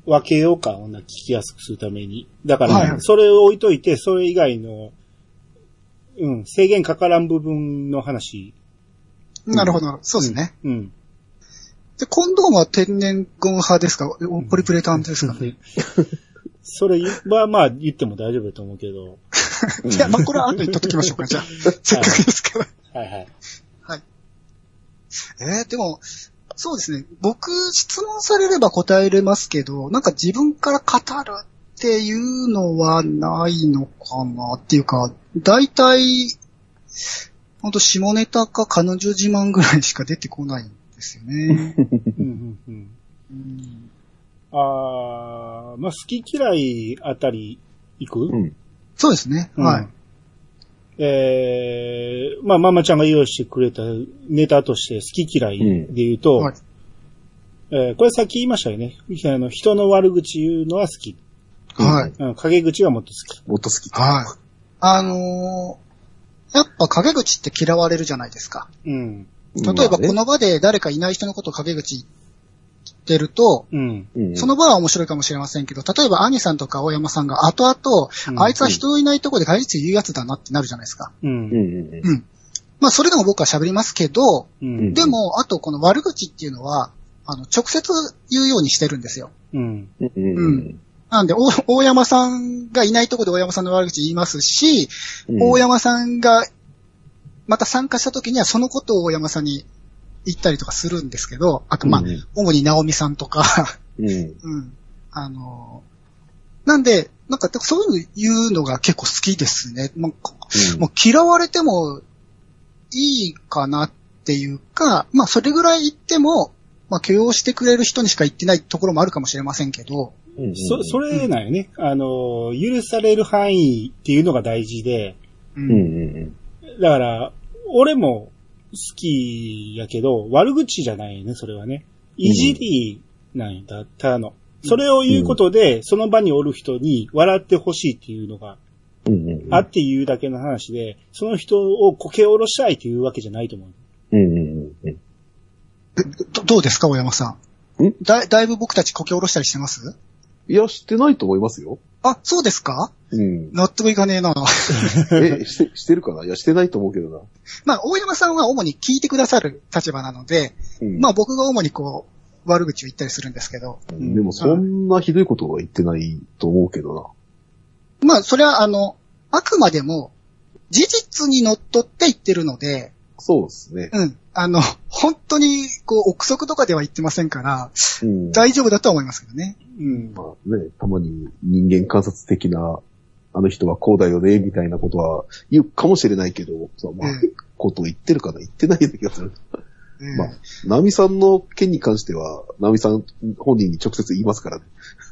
Speaker 2: 分けようか、女聞きやすくするために。だか
Speaker 4: はい
Speaker 2: ら、それを置いといて、それ以外の、うん、制限かからん部分の話。
Speaker 4: なるほど。そうですね。
Speaker 2: うん。
Speaker 4: で、コンドームは天然ゴム派ですか？ポリプレタンですか？ね。
Speaker 2: それはまあ言っても大丈夫だと思うけど。
Speaker 4: いや、まあ、これは後に取っときましょうか、じゃあ。せっかくですから。
Speaker 2: はいはい。
Speaker 4: はい。えー、でも、そうですね。僕、質問されれば答えれますけど、なんか自分から語るっていうのはないのかなっていうか、大体、ほんと下ネタか彼女自慢ぐらいしか出てこないんですよね。
Speaker 2: うんうんうん
Speaker 4: うん
Speaker 2: あーまあ好き嫌いあたり行く、
Speaker 3: うん。
Speaker 4: そうですね。
Speaker 2: うん
Speaker 4: はい。
Speaker 2: えー、まあ、ママちゃんが用意してくれたネタとして好き嫌いで言うと、
Speaker 4: はい
Speaker 2: えーこれさっき言いましたよね。あの人の悪口言うのは好き。
Speaker 4: はい。
Speaker 2: うん、陰口はもっと好き。
Speaker 3: もっと好き。
Speaker 4: はい。あのー、やっぱ陰口って嫌われるじゃないですか。
Speaker 2: うん。
Speaker 4: 例えばこ
Speaker 3: の、
Speaker 4: の場で誰かいない人のことを陰口言ってると、
Speaker 2: うん。
Speaker 3: うん
Speaker 4: その場は面白いかもしれませんけど、例えば兄さんとか大山さんが後々、
Speaker 2: うん
Speaker 4: あいつは人のいないところで陰口言うやつだなってなるじゃないですか。
Speaker 2: う。
Speaker 3: うんんうん
Speaker 4: うん。まあそれでも僕は喋りますけど、
Speaker 2: うん。
Speaker 4: でも、あとこの悪口っていうのは、あの、直接言うようにしてるんですよ。
Speaker 2: うん。
Speaker 3: うん。うん。
Speaker 4: なんで、お大山さんがいないところで大山さんの悪口言いますし、
Speaker 3: うん
Speaker 4: 大山さんがまた参加した時にはそのことを大山さんに言ったりとかするんですけど、あとまあ、
Speaker 3: うん
Speaker 4: 主に直美さんとか、
Speaker 3: うん。
Speaker 4: うん。あのーなんで、なんかそういうのが結構好きですね。もうもう嫌われてもいいかなっていうか、まあそれぐらい言っても、まあ許容してくれる人にしか言ってないところもあるかもしれませんけど、
Speaker 3: うん
Speaker 2: そ、それなんよね。あの、許される範囲っていうのが大事で、
Speaker 4: う
Speaker 3: うんうん
Speaker 2: だから、俺も好きやけど、悪口じゃないよね、それはね。いじりなんよ、たの。それを言うことで、その場におる人に笑ってほしいっていうのが
Speaker 3: うんうんうん。
Speaker 2: あっていうだけの話で、その人をこけ下ろしたいというわけじゃないと思う。
Speaker 3: うんうんうんうん。
Speaker 4: どどうですか、大山さん。
Speaker 3: ん？
Speaker 4: だ、だいぶ僕たちこけ下ろしたりしてます？
Speaker 3: いや、してないと思いますよ。
Speaker 4: あ、そうですか？
Speaker 3: うん。
Speaker 4: 納得いかねえな。
Speaker 3: え、して、してるかな？いや、してないと思うけどな。
Speaker 4: まあ、大山さんは主に聞いてくださる立場なので、
Speaker 3: うん。
Speaker 4: まあ僕が主にこう、悪口を言ったりするんですけど、
Speaker 3: うんでもそんなひどいことは言ってないと思うけどな。
Speaker 4: まあそれはあの、あくまでも、事実にのっとって言ってるので、
Speaker 3: そうですね。
Speaker 4: うん。あの、本当に、こう、憶測とかでは言ってませんから、
Speaker 3: うん。
Speaker 4: 大丈夫だとは思いますけどね。
Speaker 2: うん。
Speaker 3: まあね、たまに人間観察的な、あの人はこうだよね、みたいなことは言うかもしれないけど、まあ、
Speaker 4: え
Speaker 3: ことを言ってるかな言ってないような気がする。
Speaker 4: ええ
Speaker 3: まあ、ナミさんの件に関しては、ナミさん本人に直接言いますからね。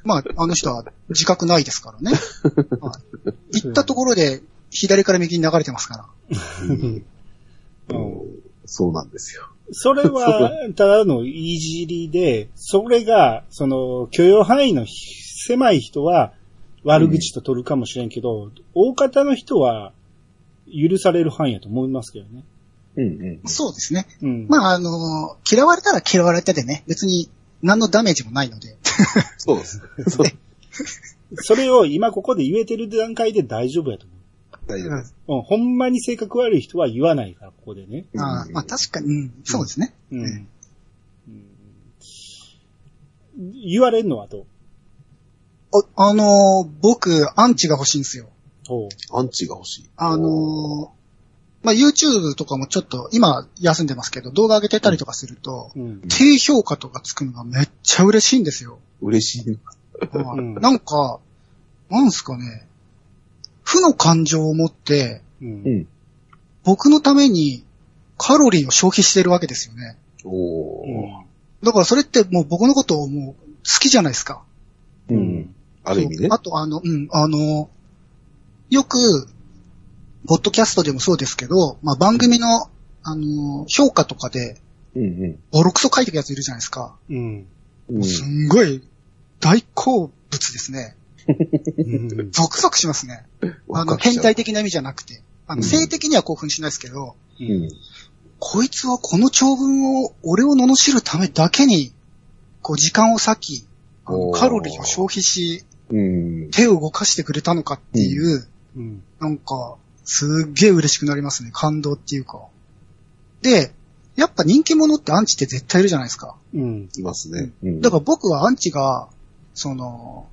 Speaker 4: まあ、あの人は自覚ないですからね。はい、行ったところで、左から右に流れてますから。
Speaker 2: うん
Speaker 3: そうなんですよ。
Speaker 2: それは、ただのいじりで、それが、その、許容範囲の狭い人は、悪口と取るかもしれんけど、大方の人は、許される範囲やと思いますけどね。
Speaker 3: うんうん。
Speaker 4: そうですね。
Speaker 2: うん。
Speaker 4: まあ、あの、嫌われたら嫌われたでね、別に何のダメージもないので。
Speaker 3: そうです。そう
Speaker 2: それを今ここで言えてる段階で大丈夫やと思
Speaker 3: 大丈夫です。
Speaker 2: う。うん、ほんまに性格悪い人は言わないから、ここでね。
Speaker 4: ああまあ確かに、うん、そうですね。
Speaker 2: うん。
Speaker 4: うん
Speaker 2: うん言われるのはどう？
Speaker 4: あ、あのー僕、アンチが欲しいんですよ。
Speaker 2: ほ
Speaker 3: アンチが欲しい。
Speaker 4: あのーまあ、YouTube とかもちょっと、今休んでますけど、動画上げてたりとかすると、
Speaker 2: う。うん。
Speaker 4: 低評価とかつくのがめっちゃ嬉しいんですよ。
Speaker 3: 嬉しい。
Speaker 4: はい
Speaker 2: うん
Speaker 4: なんか、なんすかね、負の感情を持って、
Speaker 2: うん
Speaker 3: うん。
Speaker 4: 僕のためにカロリーを消費してるわけですよね。
Speaker 3: おー。
Speaker 4: だからそれってもう僕のことをもう好きじゃないですか。
Speaker 3: う。
Speaker 2: うんん。
Speaker 3: ある意味ね。
Speaker 4: あとあの、うん、あの、よく、ポッドキャストでもそうですけど、まあ番組の、あの、評価とかで、
Speaker 3: うんうん
Speaker 4: ボロクソ書いてるやついるじゃないですか。
Speaker 2: うん。
Speaker 3: うん。
Speaker 4: すんごい、大好物ですね。
Speaker 2: うん。
Speaker 4: ゾクゾクしますね。あの、変態的な意味じゃなくて。あの、
Speaker 3: うん
Speaker 4: 性的には興奮しないですけど、
Speaker 3: うん。
Speaker 4: こいつはこの長文を、俺を罵るためだけに、こう時間を割き、カロリーを消費し、
Speaker 3: うん。
Speaker 4: 手を動かしてくれたのかっていう、
Speaker 2: うん。
Speaker 4: なんか、すっげえ嬉しくなりますね。感動っていうか。で、やっぱ人気者ってアンチって絶対いるじゃないですか。
Speaker 2: うん。
Speaker 3: いますね。うん
Speaker 4: だから僕はアンチが、その、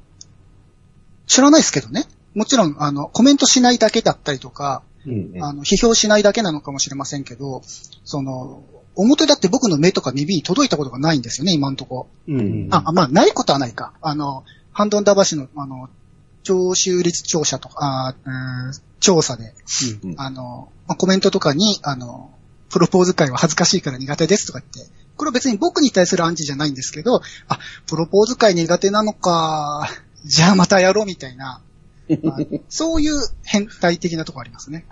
Speaker 4: 知らないですけどね。もちろん、あの、コメントしないだけだったりとか、
Speaker 3: うんうん
Speaker 4: あの、批評しないだけなのかもしれませんけど、その、表だって僕の目とか耳に届いたことがないんですよね、今んとこ。
Speaker 2: うん。
Speaker 4: あ、まあ、ないことはないか。あの、ハンドンダバシの、あの、聴取率調査とか、あ調査で、
Speaker 3: うん
Speaker 4: あの、まあコメントとかに、あの、プロポーズ会は恥ずかしいから苦手ですとか言って、これは別に僕に対するアンチじゃないんですけど、あ、プロポーズ会苦手なのか、じゃあまたやろうみたいな、あのそういう変態的なとこありますね。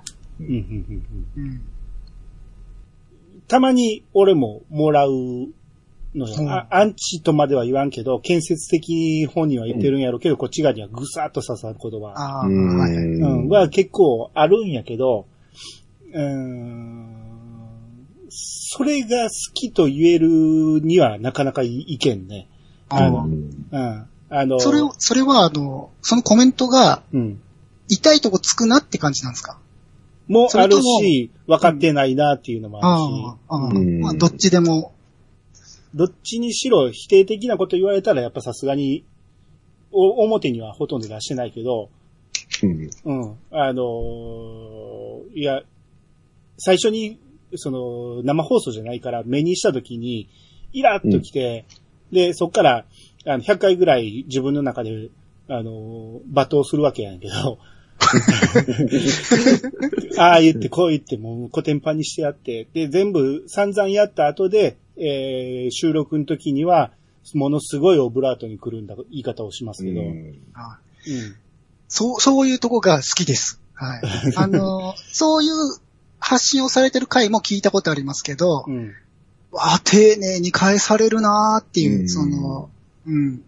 Speaker 2: たまに俺ももらうのよ、
Speaker 4: うん
Speaker 2: あアンチとまでは言わんけど、建設的に本人は言ってるんやろうけど、こっち側にはぐさっと刺さる言葉、
Speaker 4: はい。
Speaker 2: うん、は結構あるんやけど、うーん、それが好きと言えるにはなかなかいいけんね。
Speaker 4: あの
Speaker 3: うん
Speaker 2: うん。あの、
Speaker 4: それを、それはあの、そのコメントが
Speaker 2: うん。
Speaker 4: 痛いとこつくなって感じなんですか？
Speaker 2: もあるし、分かってないなっていうのもあるし、
Speaker 4: ああ、ああ
Speaker 3: うん。
Speaker 4: まあ、どっちでも、
Speaker 2: どっちにしろ否定的なこと言われたらやっぱさすがに、お、表にはほとんど出してないけど、
Speaker 3: うん。
Speaker 2: うん。あのーいや、最初に、その、生放送じゃないから目にした時に、イラッと来て、で、そっから、あの、100回ぐらい自分の中で、あのー罵倒するわけやんけど、ああ言ってこう言ってもうコテンパンにしてやって、で、全部散々やった後で、えー収録の時には、ものすごいオブラートに来るんだ、言い方をしますけど、うん。
Speaker 4: あそう、そういうとこが好きです。はい。あの、そういう発信をされてる回も聞いたことありますけど、
Speaker 2: うん。
Speaker 4: わあ、丁寧に返されるなーっていう、
Speaker 3: うん
Speaker 4: その、うん。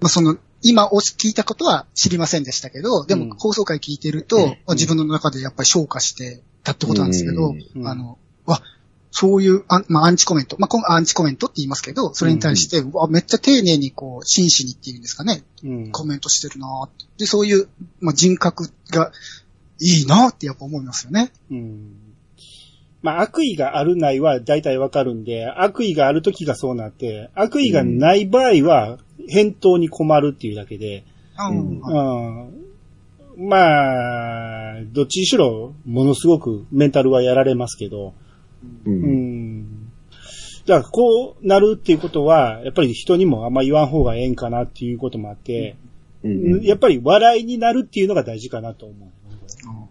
Speaker 4: まあ、その、今お聞いたことは知りませんでしたけど、で
Speaker 2: うん
Speaker 4: も放送回聞いてると、まあ自分の中でやっぱり消化してたってことなんですけど、
Speaker 2: うん
Speaker 4: あの、わ、そういう、あまあ、アンチコメント。まあ、アンチコメントって言いますけど、それに対して、うわ、めっちゃ丁寧にこう、真摯にっていうんですかね、
Speaker 2: うん。
Speaker 4: コメントしてるなで、そういう、まあ、人格がいいなーってやっぱ思いますよね。
Speaker 2: うん。まあ、悪意があるないは大体わかるんで、悪意がある時がそうなって、悪意がない場合は返答に困るっていうだけで、
Speaker 4: うん
Speaker 2: うん。まあ、どっちにしろ、ものすごくメンタルはやられますけど、
Speaker 3: う。
Speaker 2: うんん。だから、こうなるっていうことは、やっぱり人にもあんま言わん方がええんかなっていうこともあって、
Speaker 3: うん。
Speaker 2: やっぱり笑いになるっていうのが大事かなと思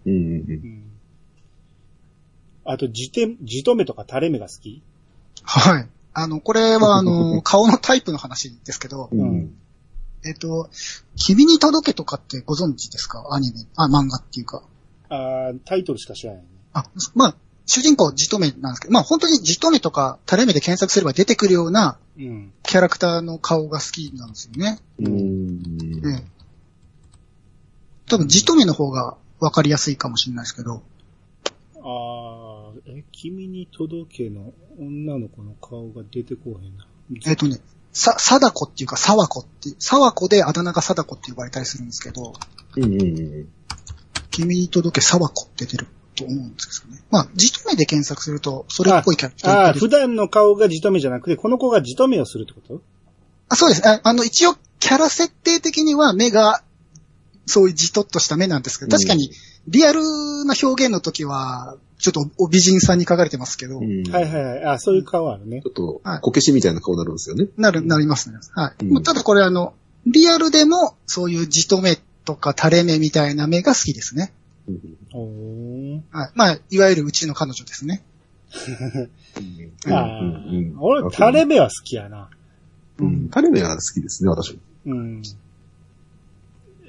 Speaker 2: う。
Speaker 3: うん。
Speaker 2: うん。あと、じて、じとめとか垂れ目が好き？
Speaker 4: はい。あの、これは あの、顔のタイプの話ですけど、
Speaker 3: うん。
Speaker 4: えっと、君に届けとかってご存知ですか？アニメ、あ、漫画っていうか。
Speaker 2: あータイトルしか知らないね。
Speaker 4: あ、まあ、主人公じとめなんですけど、まあ本当にじとめとか垂れ目で検索すれば出てくるような
Speaker 2: うん。
Speaker 4: キャラクターの顔が好きなんですよね。
Speaker 3: うん。
Speaker 4: ええ。多分じとめの方がわかりやすいかもしれないですけど、
Speaker 2: あーえ、君に届けの女の子の顔が出てこうへんな。
Speaker 4: えっ、とね、さ、貞子っていうか沢子って、沢子であだ名が貞子って呼ばれたりするんですけど、
Speaker 3: うん。うん。
Speaker 4: 君に届け沢子って出ると思うんですけどね。まあ、じとめで検索すると、それっぽいキャラクター
Speaker 2: ああ、普段の顔がじとめじゃなくて、この子がじとめをするってこと？
Speaker 4: あ、そうです。ああの、一応、キャラ設定的には目が、そういうじとっとした目なんですけど、確かに、リアルな表現の時は、ちょっとお美人さんに書かれてますけど、
Speaker 3: うん。
Speaker 2: はいはいはい。あそういう顔あるね
Speaker 3: ちょ。っと
Speaker 4: はい、
Speaker 3: こけしみたいな顔になるんですよね。
Speaker 4: なる、なりますね。はい。
Speaker 3: うん
Speaker 4: まあただこれあの、リアルでも、そういうじと目とか垂れ目みたいな目が好きですね。
Speaker 3: うん。
Speaker 4: はい。まあ、いわゆるうちの彼女ですね。
Speaker 3: うん
Speaker 2: ああ
Speaker 3: うん
Speaker 2: 俺、垂れ目は好きやな。
Speaker 3: うん。垂れ目は好きですね、私も。
Speaker 2: うん。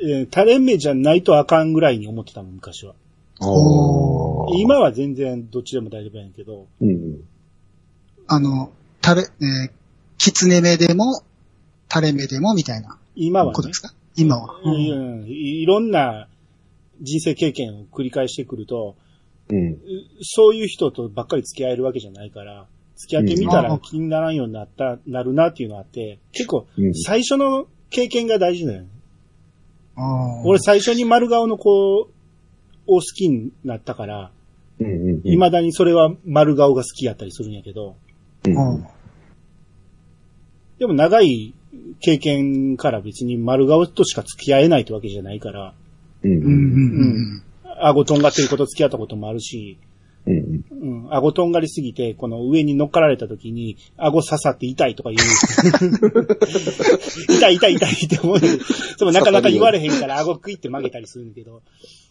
Speaker 2: えー垂れ目じゃないとあかんぐらいに思ってたもん、昔は。
Speaker 4: お
Speaker 3: ー
Speaker 2: 今は全然どっちでも大丈夫やねんけど。
Speaker 3: うん。
Speaker 4: あの、垂れ、えー、狐目でも、垂れ目でもみたいな
Speaker 2: 今はね
Speaker 4: ことで、すか？今は。
Speaker 2: うんいいろんな人生経験を繰り返してくると、
Speaker 3: うん。
Speaker 2: うそういう人とばっかり付き合えるわけじゃないから、付き合ってみたら
Speaker 4: うん
Speaker 2: 気にならんようになった、なるなっていうのがあって、結構
Speaker 3: うん
Speaker 2: 最初の経験が大事だよね。俺最初に丸顔の子を好きになったから、
Speaker 3: うん。うん。
Speaker 2: 未だにそれは丸顔が好きやったりするんやけど、
Speaker 3: うん。
Speaker 4: うん
Speaker 2: でも長い経験から別に丸顔としか付き合えないってわけじゃないから、
Speaker 3: うん。
Speaker 4: うんうんうん
Speaker 2: 顎とんがってること付き合ったこともあるし、
Speaker 3: うん。
Speaker 2: うん、顎とんがりすぎて、この上に乗っかられた時に、顎刺さって痛いとか言う。痛い痛い痛いって思う。でもなかなか言われへんから顎食いって曲げたりするんだけど。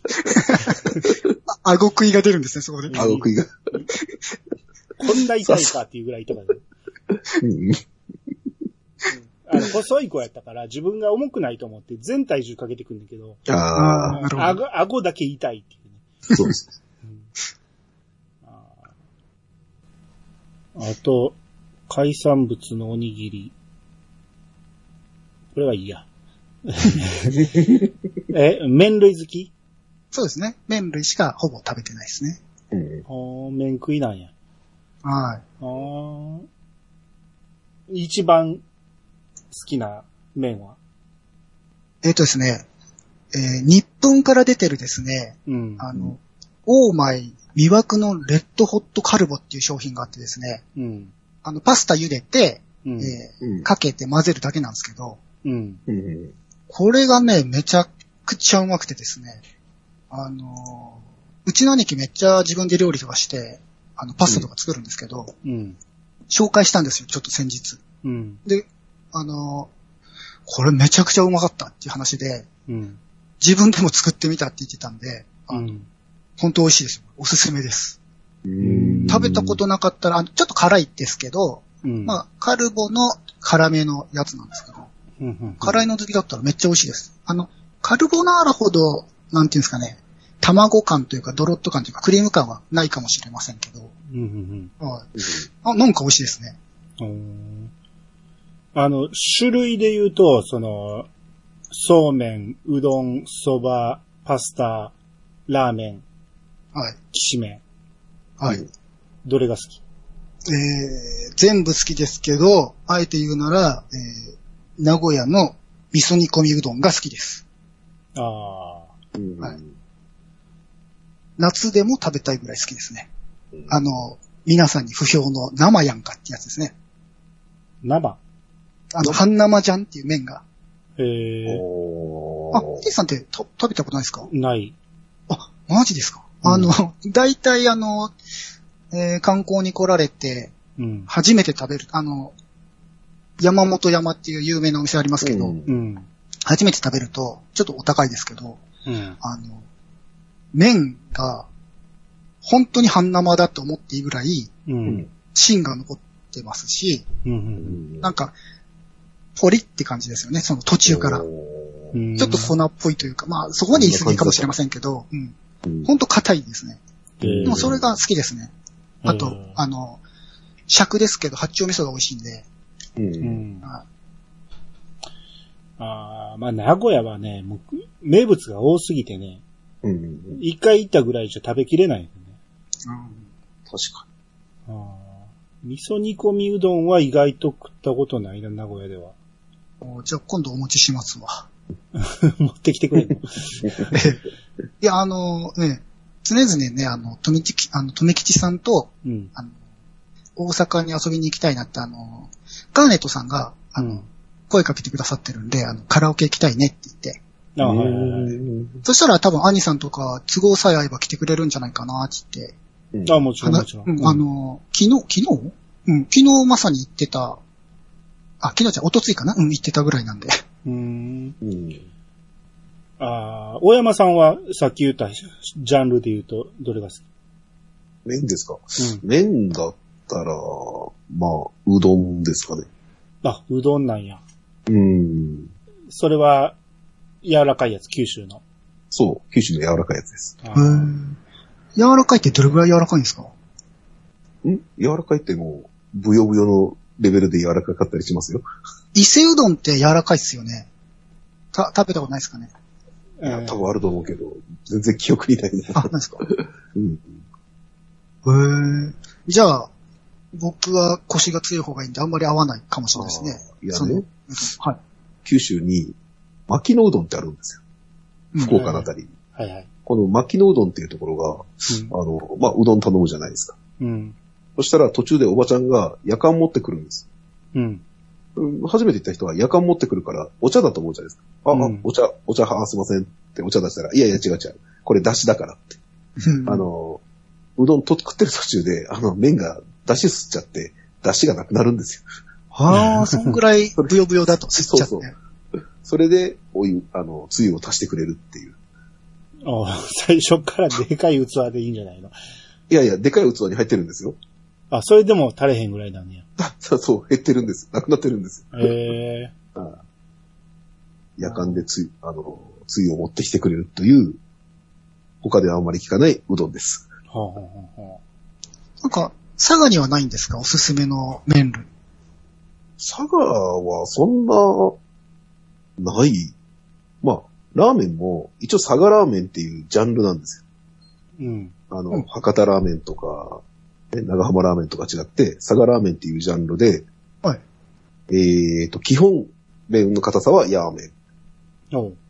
Speaker 4: あ顎食いが出るんですね、そこで。
Speaker 3: 顎食いが。
Speaker 2: こんな痛いかっていうぐらい痛かった。
Speaker 3: うん。
Speaker 2: あの、細い子やったから自分が重くないと思って全体重かけてくんだけど、
Speaker 3: あ
Speaker 4: ああ、なるほど。
Speaker 2: 顎、顎だけ痛いっていうね。
Speaker 3: あ、そうです。
Speaker 2: あーあと、海産物のおにぎり。これはいいや。え、麺類好き？
Speaker 4: そうですね。麺類しかほぼ食べてないですね。
Speaker 3: うん。
Speaker 2: 麺食いなんや。
Speaker 4: はい。
Speaker 2: あー一番好きな麺は？
Speaker 4: えっ、とですね、えー日本から出てるですね、
Speaker 2: うん。
Speaker 4: あの、オーマイ魅惑のレッドホットカルボっていう商品があってですね、
Speaker 2: うん。
Speaker 4: あの、パスタ茹でて、
Speaker 2: うん。
Speaker 4: かけて混ぜるだけなんですけど、
Speaker 2: うん。
Speaker 3: うん。
Speaker 4: これがね、めちゃくちゃうまくてですね、あのーうちの兄貴めっちゃ自分で料理とかして、あの、パスタとか作るんですけど、
Speaker 2: うん。
Speaker 4: 紹介したんですよ、ちょっと先日。
Speaker 2: うん。
Speaker 4: で、あのーこれめちゃくちゃうまかったっていう話で、
Speaker 2: うん。
Speaker 4: 自分でも作ってみたって言ってたんで、あの
Speaker 2: うん。
Speaker 4: 本当美味しいですよ。おすすめです。
Speaker 3: うん。
Speaker 4: 食べたことなかったら、あのちょっと辛いですけど、
Speaker 2: うん。
Speaker 4: まあ、カルボの辛めのやつなんですけど、
Speaker 2: うんうん。
Speaker 4: 辛いの好きだったらめっちゃ美味しいです。あの、カルボナーラほど、なんていうんですかね、卵感というかドロッと感というかクリーム感はないかもしれませんけど、
Speaker 2: うんうん
Speaker 4: はい。あ、なんか美味しいですね。
Speaker 2: うん。あの、種類で言うと、その、そうめん、うどん、そば、パスタ、ラーメン、
Speaker 4: はい。
Speaker 2: きしめん。
Speaker 4: はい。
Speaker 2: どれが好き？
Speaker 4: えー、全部好きですけど、あえて言うなら、えー、名古屋の味噌煮込みうどんが好きです。
Speaker 2: ああ。
Speaker 3: うん
Speaker 4: はい夏でも食べたいぐらい好きですね。
Speaker 3: うん
Speaker 4: あの、皆さんに不評の生やんかってやつですね。
Speaker 2: 生？
Speaker 4: あの、半生じゃんっていう麺が。
Speaker 2: ええ
Speaker 3: お
Speaker 4: あ、ティさんってと食べたことないですか？
Speaker 2: ない。
Speaker 4: あ、マジですか、
Speaker 2: うん
Speaker 4: あの、大体あの、えー観光に来られて、
Speaker 2: うん。
Speaker 4: 初めて食べる、あの、山本山っていう有名なお店ありますけど、
Speaker 3: うん
Speaker 2: うん。
Speaker 4: 初めて食べると、ちょっとお高いですけど、
Speaker 2: うん。
Speaker 4: あの、麺が、本当に半生だと思っていいぐらい、
Speaker 2: うん。
Speaker 4: 芯が残ってますし、
Speaker 2: うん。う。
Speaker 3: うんん
Speaker 4: なんか、ポリって感じですよね、その途中から。ちょっと粉っぽいというか、まあ、そこまで言い過ぎかもしれませんけど、うん。
Speaker 3: うん
Speaker 4: ほんと硬いですね。
Speaker 2: えー
Speaker 4: でもそれが好きですね。あと
Speaker 2: えー、
Speaker 4: あの、尺ですけど、八丁味噌が美味しいんで、
Speaker 2: ああ、まあ、名古屋はね、もう名物が多すぎてね、
Speaker 3: うん
Speaker 2: 一回行ったぐらいじゃ食べきれないよね。
Speaker 3: 確か
Speaker 2: ああ味噌煮込みうどんは意外と食ったことないな、名古屋では。
Speaker 4: いじゃあ今度お持ちしますわ。
Speaker 2: 持ってきてくれ
Speaker 4: いや、あの、ね、常々ね、あの、富吉、あの、富吉さんと、
Speaker 2: うん。
Speaker 4: あの、大阪に遊びに行きたいなって、あの、ガーネットさんが、あの、
Speaker 2: うん。
Speaker 4: 声かけてくださってるんで、あの、カラオケ行きたいねって言って。
Speaker 2: ああ、
Speaker 3: に。
Speaker 2: はいはいはい。
Speaker 3: うん
Speaker 4: そしたら多分、兄さんとか、都合さえ合えば来てくれるんじゃないかなって言って。
Speaker 3: うん
Speaker 2: あもちろん、も
Speaker 4: 話
Speaker 2: ちろん。
Speaker 4: うんあの、昨日、昨日？うん、昨日まさに行ってた、あ、昨日じゃ、おとついかな？うん、行ってたぐらいなんで。
Speaker 2: うん。
Speaker 3: うん
Speaker 2: ああ、大山さんはさっき言ったジャンルで言うと、どれが好き？
Speaker 3: 麺ですか？
Speaker 2: うん。
Speaker 3: 麺だったら、まあ、うどんですかね。
Speaker 2: あ、うどんなんや。
Speaker 3: うん。
Speaker 2: それは、柔らかいやつ、九州の。
Speaker 3: そう、九州の柔らかいやつです。
Speaker 4: 柔らかいってどれぐらい柔らかいんですか？
Speaker 3: ん？柔らかいってもう、ブヨブヨのレベルで柔らかかったりしますよ。
Speaker 4: 伊勢うどんって柔らかいっすよね。た、食べたことないですかね？
Speaker 3: いや、
Speaker 2: えー
Speaker 3: 多分あると思うけど、全然記憶にない
Speaker 4: あ、
Speaker 3: な。
Speaker 4: ないですか？
Speaker 3: うん。
Speaker 4: へえ。じゃあ、僕は腰が強い方がいいんであんまり合わないかもしれないですね。
Speaker 3: いやね、
Speaker 4: はい。
Speaker 3: 九州に、薪のうどんってあるんですよ。
Speaker 4: うん
Speaker 3: 福岡のあたりに。
Speaker 2: はいはい。
Speaker 3: この薪のうどんっていうところが、あの、まあ、うどん頼むじゃないですか。
Speaker 2: うん。うん。
Speaker 3: そしたら途中でおばちゃんが夜間持ってくるんです。
Speaker 2: うん。
Speaker 3: うん初めて行った人は夜間持ってくるから、お茶だと思うじゃないですか。あ、あ
Speaker 2: うん
Speaker 3: お茶、お茶、あ、すいませんってお茶出したら、いやいや違う違う。これ出汁だからって。
Speaker 4: うん
Speaker 3: あの、うどんと食ってる途中で、あの、麺が出汁吸っちゃって、出汁がなくなるんですよ。
Speaker 4: ああ、そんぐらい ブヨブヨだと吸っちゃって。
Speaker 3: そうそうそれで、お湯、あの、つゆを足してくれるっていう。
Speaker 2: ああ最初からでかい器でいいんじゃないの？
Speaker 3: いやいや、でかい器に入ってるんですよ。
Speaker 2: あ、それでも足れへんぐらいなんねや。
Speaker 3: そうそう、減ってるんです。なくなってるんですよ。
Speaker 2: ええ
Speaker 3: 夜間でつゆ、あの、つゆを持ってきてくれるという、他ではあんまり聞かないうどんです。
Speaker 2: はあ、はあはあは
Speaker 4: なんか、佐賀にはないんですか？おすすめの麺類。
Speaker 3: 佐賀はそんな、ない。まあ、ラーメンも、一応佐賀ラーメンっていうジャンルなんですよ。
Speaker 2: うん。
Speaker 3: あの、
Speaker 4: うん
Speaker 3: 博多ラーメンとか、ね長浜ラーメンとか違って、佐賀ラーメンっていうジャンルで、
Speaker 4: はい。
Speaker 3: えーと、基本、麺の硬さはヤーメン。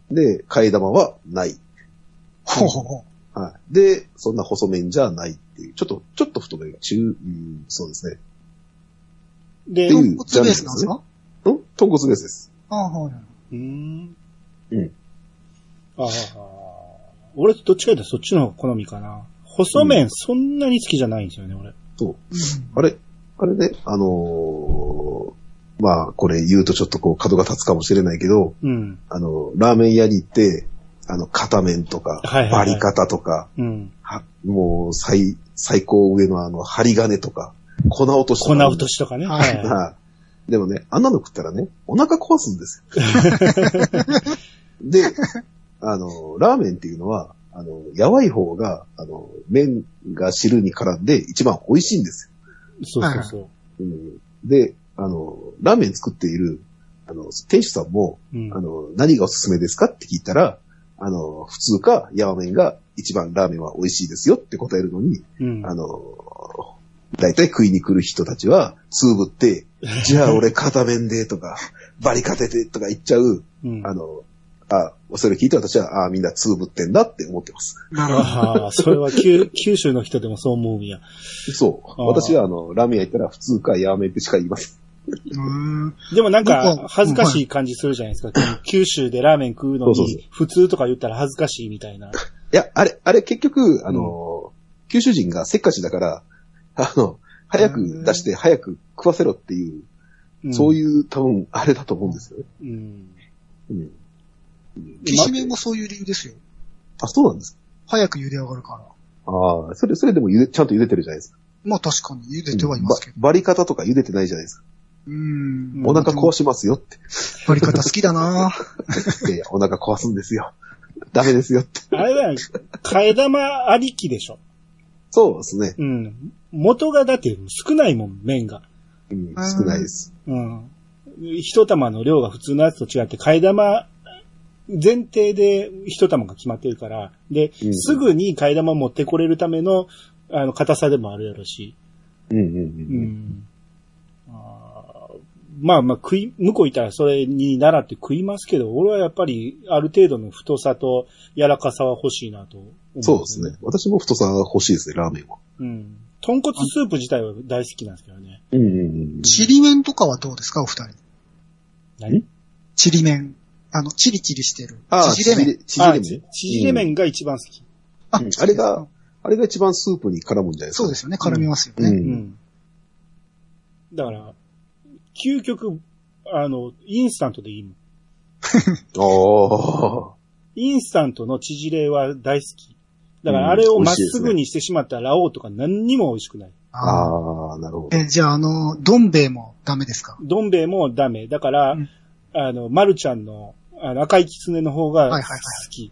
Speaker 3: で、替え玉はない。
Speaker 4: ほうほうほ
Speaker 3: はい。で、そんな細麺じゃないっていう、ちょっと、ちょっと太めが中、うん、そうですね。
Speaker 2: で、
Speaker 3: っていう
Speaker 4: う。骨ベースなんですか？
Speaker 3: ん？豚骨ベースです。
Speaker 4: ああ、はい。
Speaker 2: うーん。
Speaker 3: うん。
Speaker 2: ああ。俺どっちかというとそっちの方が好みかな。細麺そんなに好きじゃないんですよね、俺。
Speaker 3: そう。
Speaker 4: うん
Speaker 3: あれ、あれね、あのーまあ、これ言うとちょっとこう角が立つかもしれないけど、
Speaker 2: うん。
Speaker 3: あの、ラーメン屋に行って、あの、片面とか、
Speaker 2: はいはいはい
Speaker 3: バリ方とか、
Speaker 2: うん。
Speaker 3: はもう、最、最高上のあの、針金とか、粉落としと
Speaker 2: 粉
Speaker 3: か。
Speaker 2: 落としとかね。
Speaker 4: は
Speaker 2: はいい。
Speaker 3: はい。でもね、あんなの食ったらね、お腹壊すんですよ。で、あの、ラーメンっていうのは、あの、やわい方が、あの、麺が汁に絡んで一番美味しいんですよ。
Speaker 2: そうそうそう。
Speaker 3: うん、で、あの、ラーメン作っている、ああの、店主さんも、
Speaker 2: うん。
Speaker 3: あの、何がおすすめですかって聞いたら、あの、普通かヤーメンが一番ラーメンは美味しいですよって答えるのに、
Speaker 2: うん。
Speaker 3: あの、大体食いに来る人たちは、つぶって、じゃあ俺片面でとか、バリカテでとか言っちゃう、
Speaker 2: うん。
Speaker 3: あの、あ、それ聞いて私は、あみんなつぶってんだって思ってます。
Speaker 4: なるほど。
Speaker 2: ああ、それは九九州の人でもそう思うんや。
Speaker 3: そう。私はあの、ラーメン屋行ったら普通かヤーメンってしか言いません。
Speaker 2: でもなん
Speaker 4: 僕
Speaker 2: か
Speaker 4: は、
Speaker 2: 恥ずかしい感じするじゃないですか。九州でラーメン食うのに、普通とか言ったら恥ずかしいみたいな。
Speaker 3: いや、あれ、あれ結局、あの、九州人がせっかちだから、あの、早く出して早く食わせろっていう、そう
Speaker 2: う
Speaker 3: いう多分、あれだと思うんですよね。
Speaker 2: ん。うん。
Speaker 3: うん。
Speaker 4: きしめんもそういう理由ですよ。
Speaker 3: あ、そうなんです
Speaker 4: 早く茹で上がるから。
Speaker 3: か。ああ、それ、それでも茹で、ちゃんと茹でてるじゃないですか。
Speaker 4: まあ確かに茹でてはいますけど。
Speaker 3: ばバリ方とか茹でてないじゃないですか。
Speaker 4: うーん。
Speaker 3: お腹壊しますよって。
Speaker 4: 割り方好きだな
Speaker 3: いや いや、お腹壊すんですよ。ダメですよって。
Speaker 2: あれだよ、替え玉ありきでしょ。
Speaker 3: そうですね。
Speaker 2: うん。元がだって少ないもん、麺が。
Speaker 3: うん、少ないです。
Speaker 2: うん。一玉の量が普通のやつと違って、替え玉、前提で一玉が決まってるから、で、
Speaker 3: うん
Speaker 2: すぐに替え玉持ってこれるための、あの、硬さでもあるやろし。
Speaker 3: うんうんう。
Speaker 2: うんん。あーまあまあ食い、向こういたらそれに習って食いますけど、俺はやっぱりある程度の太さと柔らかさは欲しいなと思ん
Speaker 3: そうですね。。私も太さが欲しいですね、ラーメンは。
Speaker 2: うん。豚骨スープ自体は大好きなんですけどね。
Speaker 3: うんうんうん。
Speaker 4: チリ麺とかはどうですか、お二人？
Speaker 2: 何？
Speaker 4: チリ麺。あの、チリチリしてる。
Speaker 3: ああ、
Speaker 4: 縮れ麺。
Speaker 2: あ
Speaker 3: 縮れ麺。
Speaker 2: 縮れ麺が一番好き。
Speaker 4: あ
Speaker 3: うんあれが、あれが一番スープに絡むんじゃないですか。
Speaker 4: そうですよね。絡みますよね。
Speaker 3: うん
Speaker 2: うん。だから、究極、あの、インスタントでいいもん。
Speaker 3: ああ。
Speaker 2: インスタントの縮れは大好き。だからあれをまっすぐにしてしまったらラオウとか何にも美味しくない。
Speaker 4: ああ
Speaker 3: ああ、なるほど。
Speaker 4: え、じゃあ、あの、どん兵衛もダメですか？
Speaker 2: どん兵衛もダメ。だから、
Speaker 4: うん
Speaker 2: あの、まるちゃんの、あの、赤いキツネの方が好
Speaker 4: はいはいはい
Speaker 2: き。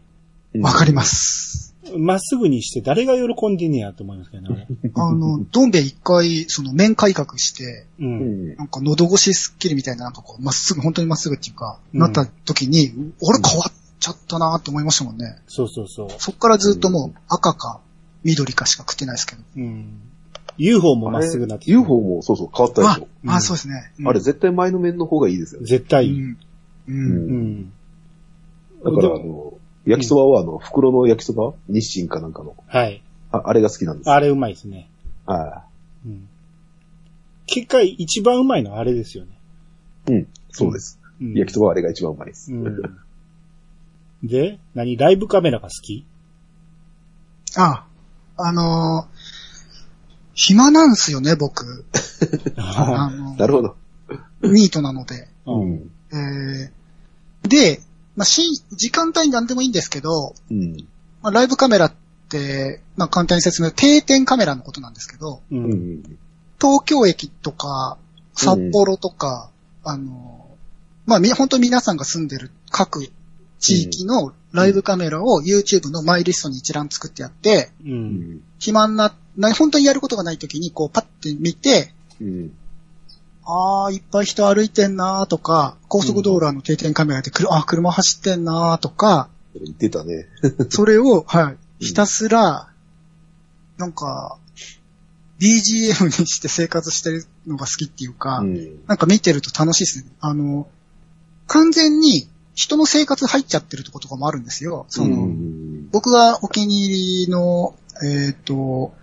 Speaker 4: わかります。
Speaker 2: まっすぐにして誰が喜んでんねやと思いますけどね。
Speaker 4: あの、どん兵衛一回、その麺改革して、
Speaker 2: う。
Speaker 3: うんん。
Speaker 4: なんか喉越しスッキリみたいな、なんかこう、まっすぐ、本当にまっすぐっていうか、
Speaker 2: うん
Speaker 4: なった時に、俺変わっちゃったなって思いましたもんね。
Speaker 2: そうそうそう。
Speaker 4: そっからずっともう赤か緑かしか食ってないですけど。
Speaker 2: うん。UFO もまっすぐなって
Speaker 3: UFO もそうそう変わったで
Speaker 4: あ
Speaker 3: しょ。、
Speaker 2: うん
Speaker 4: あ、そうですね。うん
Speaker 3: あれ絶対前の面の方がいいですよね。
Speaker 2: 絶対いい。
Speaker 4: うん。う。
Speaker 2: うんん。
Speaker 3: だからあの、焼きそばはあの、袋の焼きそば？日清かなんかの。
Speaker 2: はい。
Speaker 3: ああれが好きなんですよ。
Speaker 2: あれうまいですね。
Speaker 3: は
Speaker 2: うん。結果一番うまいのはあれですよね。
Speaker 3: い。うん。そうです。
Speaker 2: うん、
Speaker 3: 焼きそばはあれが一番うまいです。
Speaker 2: うん。で、何？ライブカメラが好き？
Speaker 4: あ、あのー暇なんすよね、僕。あの
Speaker 3: なるほど。
Speaker 4: ニートなので。
Speaker 2: う。
Speaker 3: うんん。
Speaker 4: えー、で、まあ、し、時間帯なんでもいいんですけど、
Speaker 3: うん。
Speaker 4: まあ、ライブカメラって、まあ、簡単に説明、定点カメラのことなんですけど、
Speaker 2: う。
Speaker 3: うんん。
Speaker 4: 東京駅とか、札幌とか、あの、まあ、み、本当に皆さんが住んでる各地域のライブカメラを YouTube のマイリストに一覧作ってやって、
Speaker 2: う。
Speaker 3: うんん。
Speaker 4: 暇な、な、本当にやることがない時にこうパッて見て、
Speaker 3: うん。
Speaker 4: あー、いっぱい人歩いてんなーとか、高速道路の定点カメラであー、車走ってんなーとか、
Speaker 3: 言ってたね。
Speaker 4: それを、はい、ひたすら、なんか、BGM にして生活してるのが好きっていうか、
Speaker 3: うん。
Speaker 4: なんか見てると楽しいですね。あの、完全に人の生活入っちゃってるとことかもあるんですよ。その、
Speaker 3: うん。
Speaker 4: 僕がお気に入りの、えっ、と、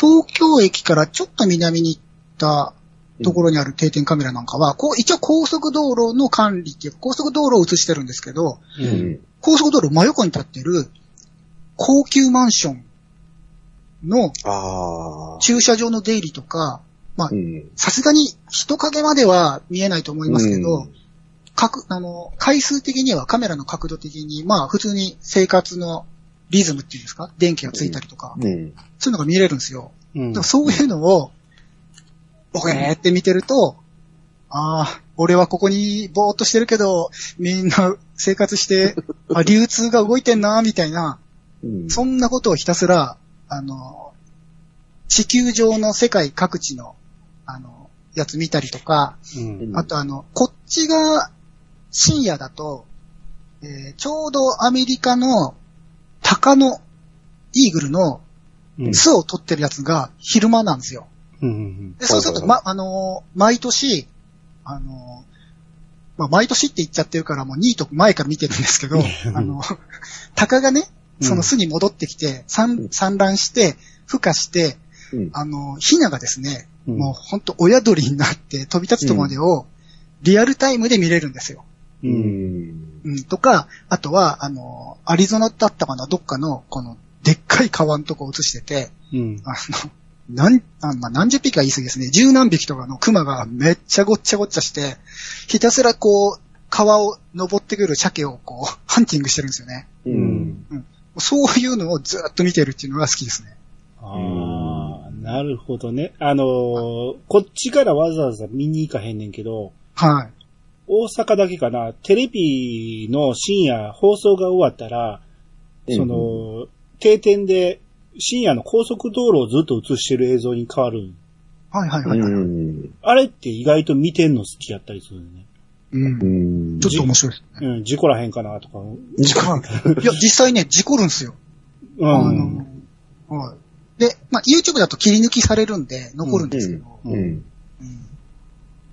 Speaker 4: 東京駅からちょっと南に行ったところにある定点カメラなんかは、こう、一応高速道路の管理っていうか、高速道路を映してるんですけど、
Speaker 2: う。
Speaker 3: うんん。
Speaker 4: 高速道路真横に立ってる高級マンションの。駐車場の出入りとか、まあ
Speaker 3: う、ん。
Speaker 4: さすがに人影までは見えないと思いますけど、
Speaker 3: うん
Speaker 4: 角、あの、回数的にはカメラの角度的に、まあ普通に生活のリズムっていうんですか電気がついたりとか、
Speaker 3: うん。
Speaker 4: そういうのが見れるんですよ。
Speaker 2: うん
Speaker 4: そういうのを、ボケーって見てると、ああ、俺はここにぼーっとしてるけど、みんな生活して、あ流通が動いてんな、みたいな、
Speaker 3: うん。
Speaker 4: そんなことをひたすら、あの、地球上の世界各地の、あの、やつ見たりとか、
Speaker 2: うん。
Speaker 4: あとあの、こっちが深夜だと、えーちょうどアメリカの鷹のイーグルの
Speaker 2: うん。
Speaker 4: 巣を取ってるやつが昼間なんですよ。
Speaker 2: うんうん
Speaker 4: で、そうすると、ま、あのー毎年、あのーまあ、毎年って言っちゃってるからもう2位と前から見てるんですけど、あの、鷹がね、その巣に戻ってきて、産産卵して、孵化して、
Speaker 3: うん。
Speaker 4: あの、ヒナがですね、
Speaker 2: うん
Speaker 4: もうほんと親鳥になって飛び立つとこまでをリアルタイムで見れるんですよ。
Speaker 2: う。
Speaker 3: うんん。
Speaker 4: うん、とか、あとは、あの、アリゾナだったかな、どっかの、この、でっかい川のとこ映してて、
Speaker 2: うん。
Speaker 4: あの、なん、あまあ、何十匹か言い過ぎですね。十何匹とかのクマがめっちゃごっちゃごっちゃして、ひたすらこう、川を登ってくる鮭をこう、ハンティングしてるんですよね。
Speaker 3: うん。
Speaker 4: そういうのをずっと見てるっていうのが好きですね。
Speaker 2: ああ、なるほどね。あのーこっちからわざわざ見に行かへんねんけど、
Speaker 4: はい。
Speaker 2: 大阪だけかな、テレビの深夜放送が終わったら、その、定点で深夜の高速道路をずっと映してる映像に変わる。
Speaker 4: はいはいはい。はい
Speaker 3: うん。
Speaker 2: あれって意外と見てんの好きやったりするね。
Speaker 4: うん
Speaker 3: う。ん。
Speaker 4: ちょっと面白いですね。
Speaker 2: うん、事故らへんかなとか。
Speaker 3: 時間。
Speaker 4: いや、実際ね、事故るんですよ。
Speaker 2: う
Speaker 4: あ
Speaker 2: ん。
Speaker 4: の、はい。で、まあ、YouTube だと切り抜きされるんで、残るんですけど、
Speaker 3: うん。
Speaker 4: うん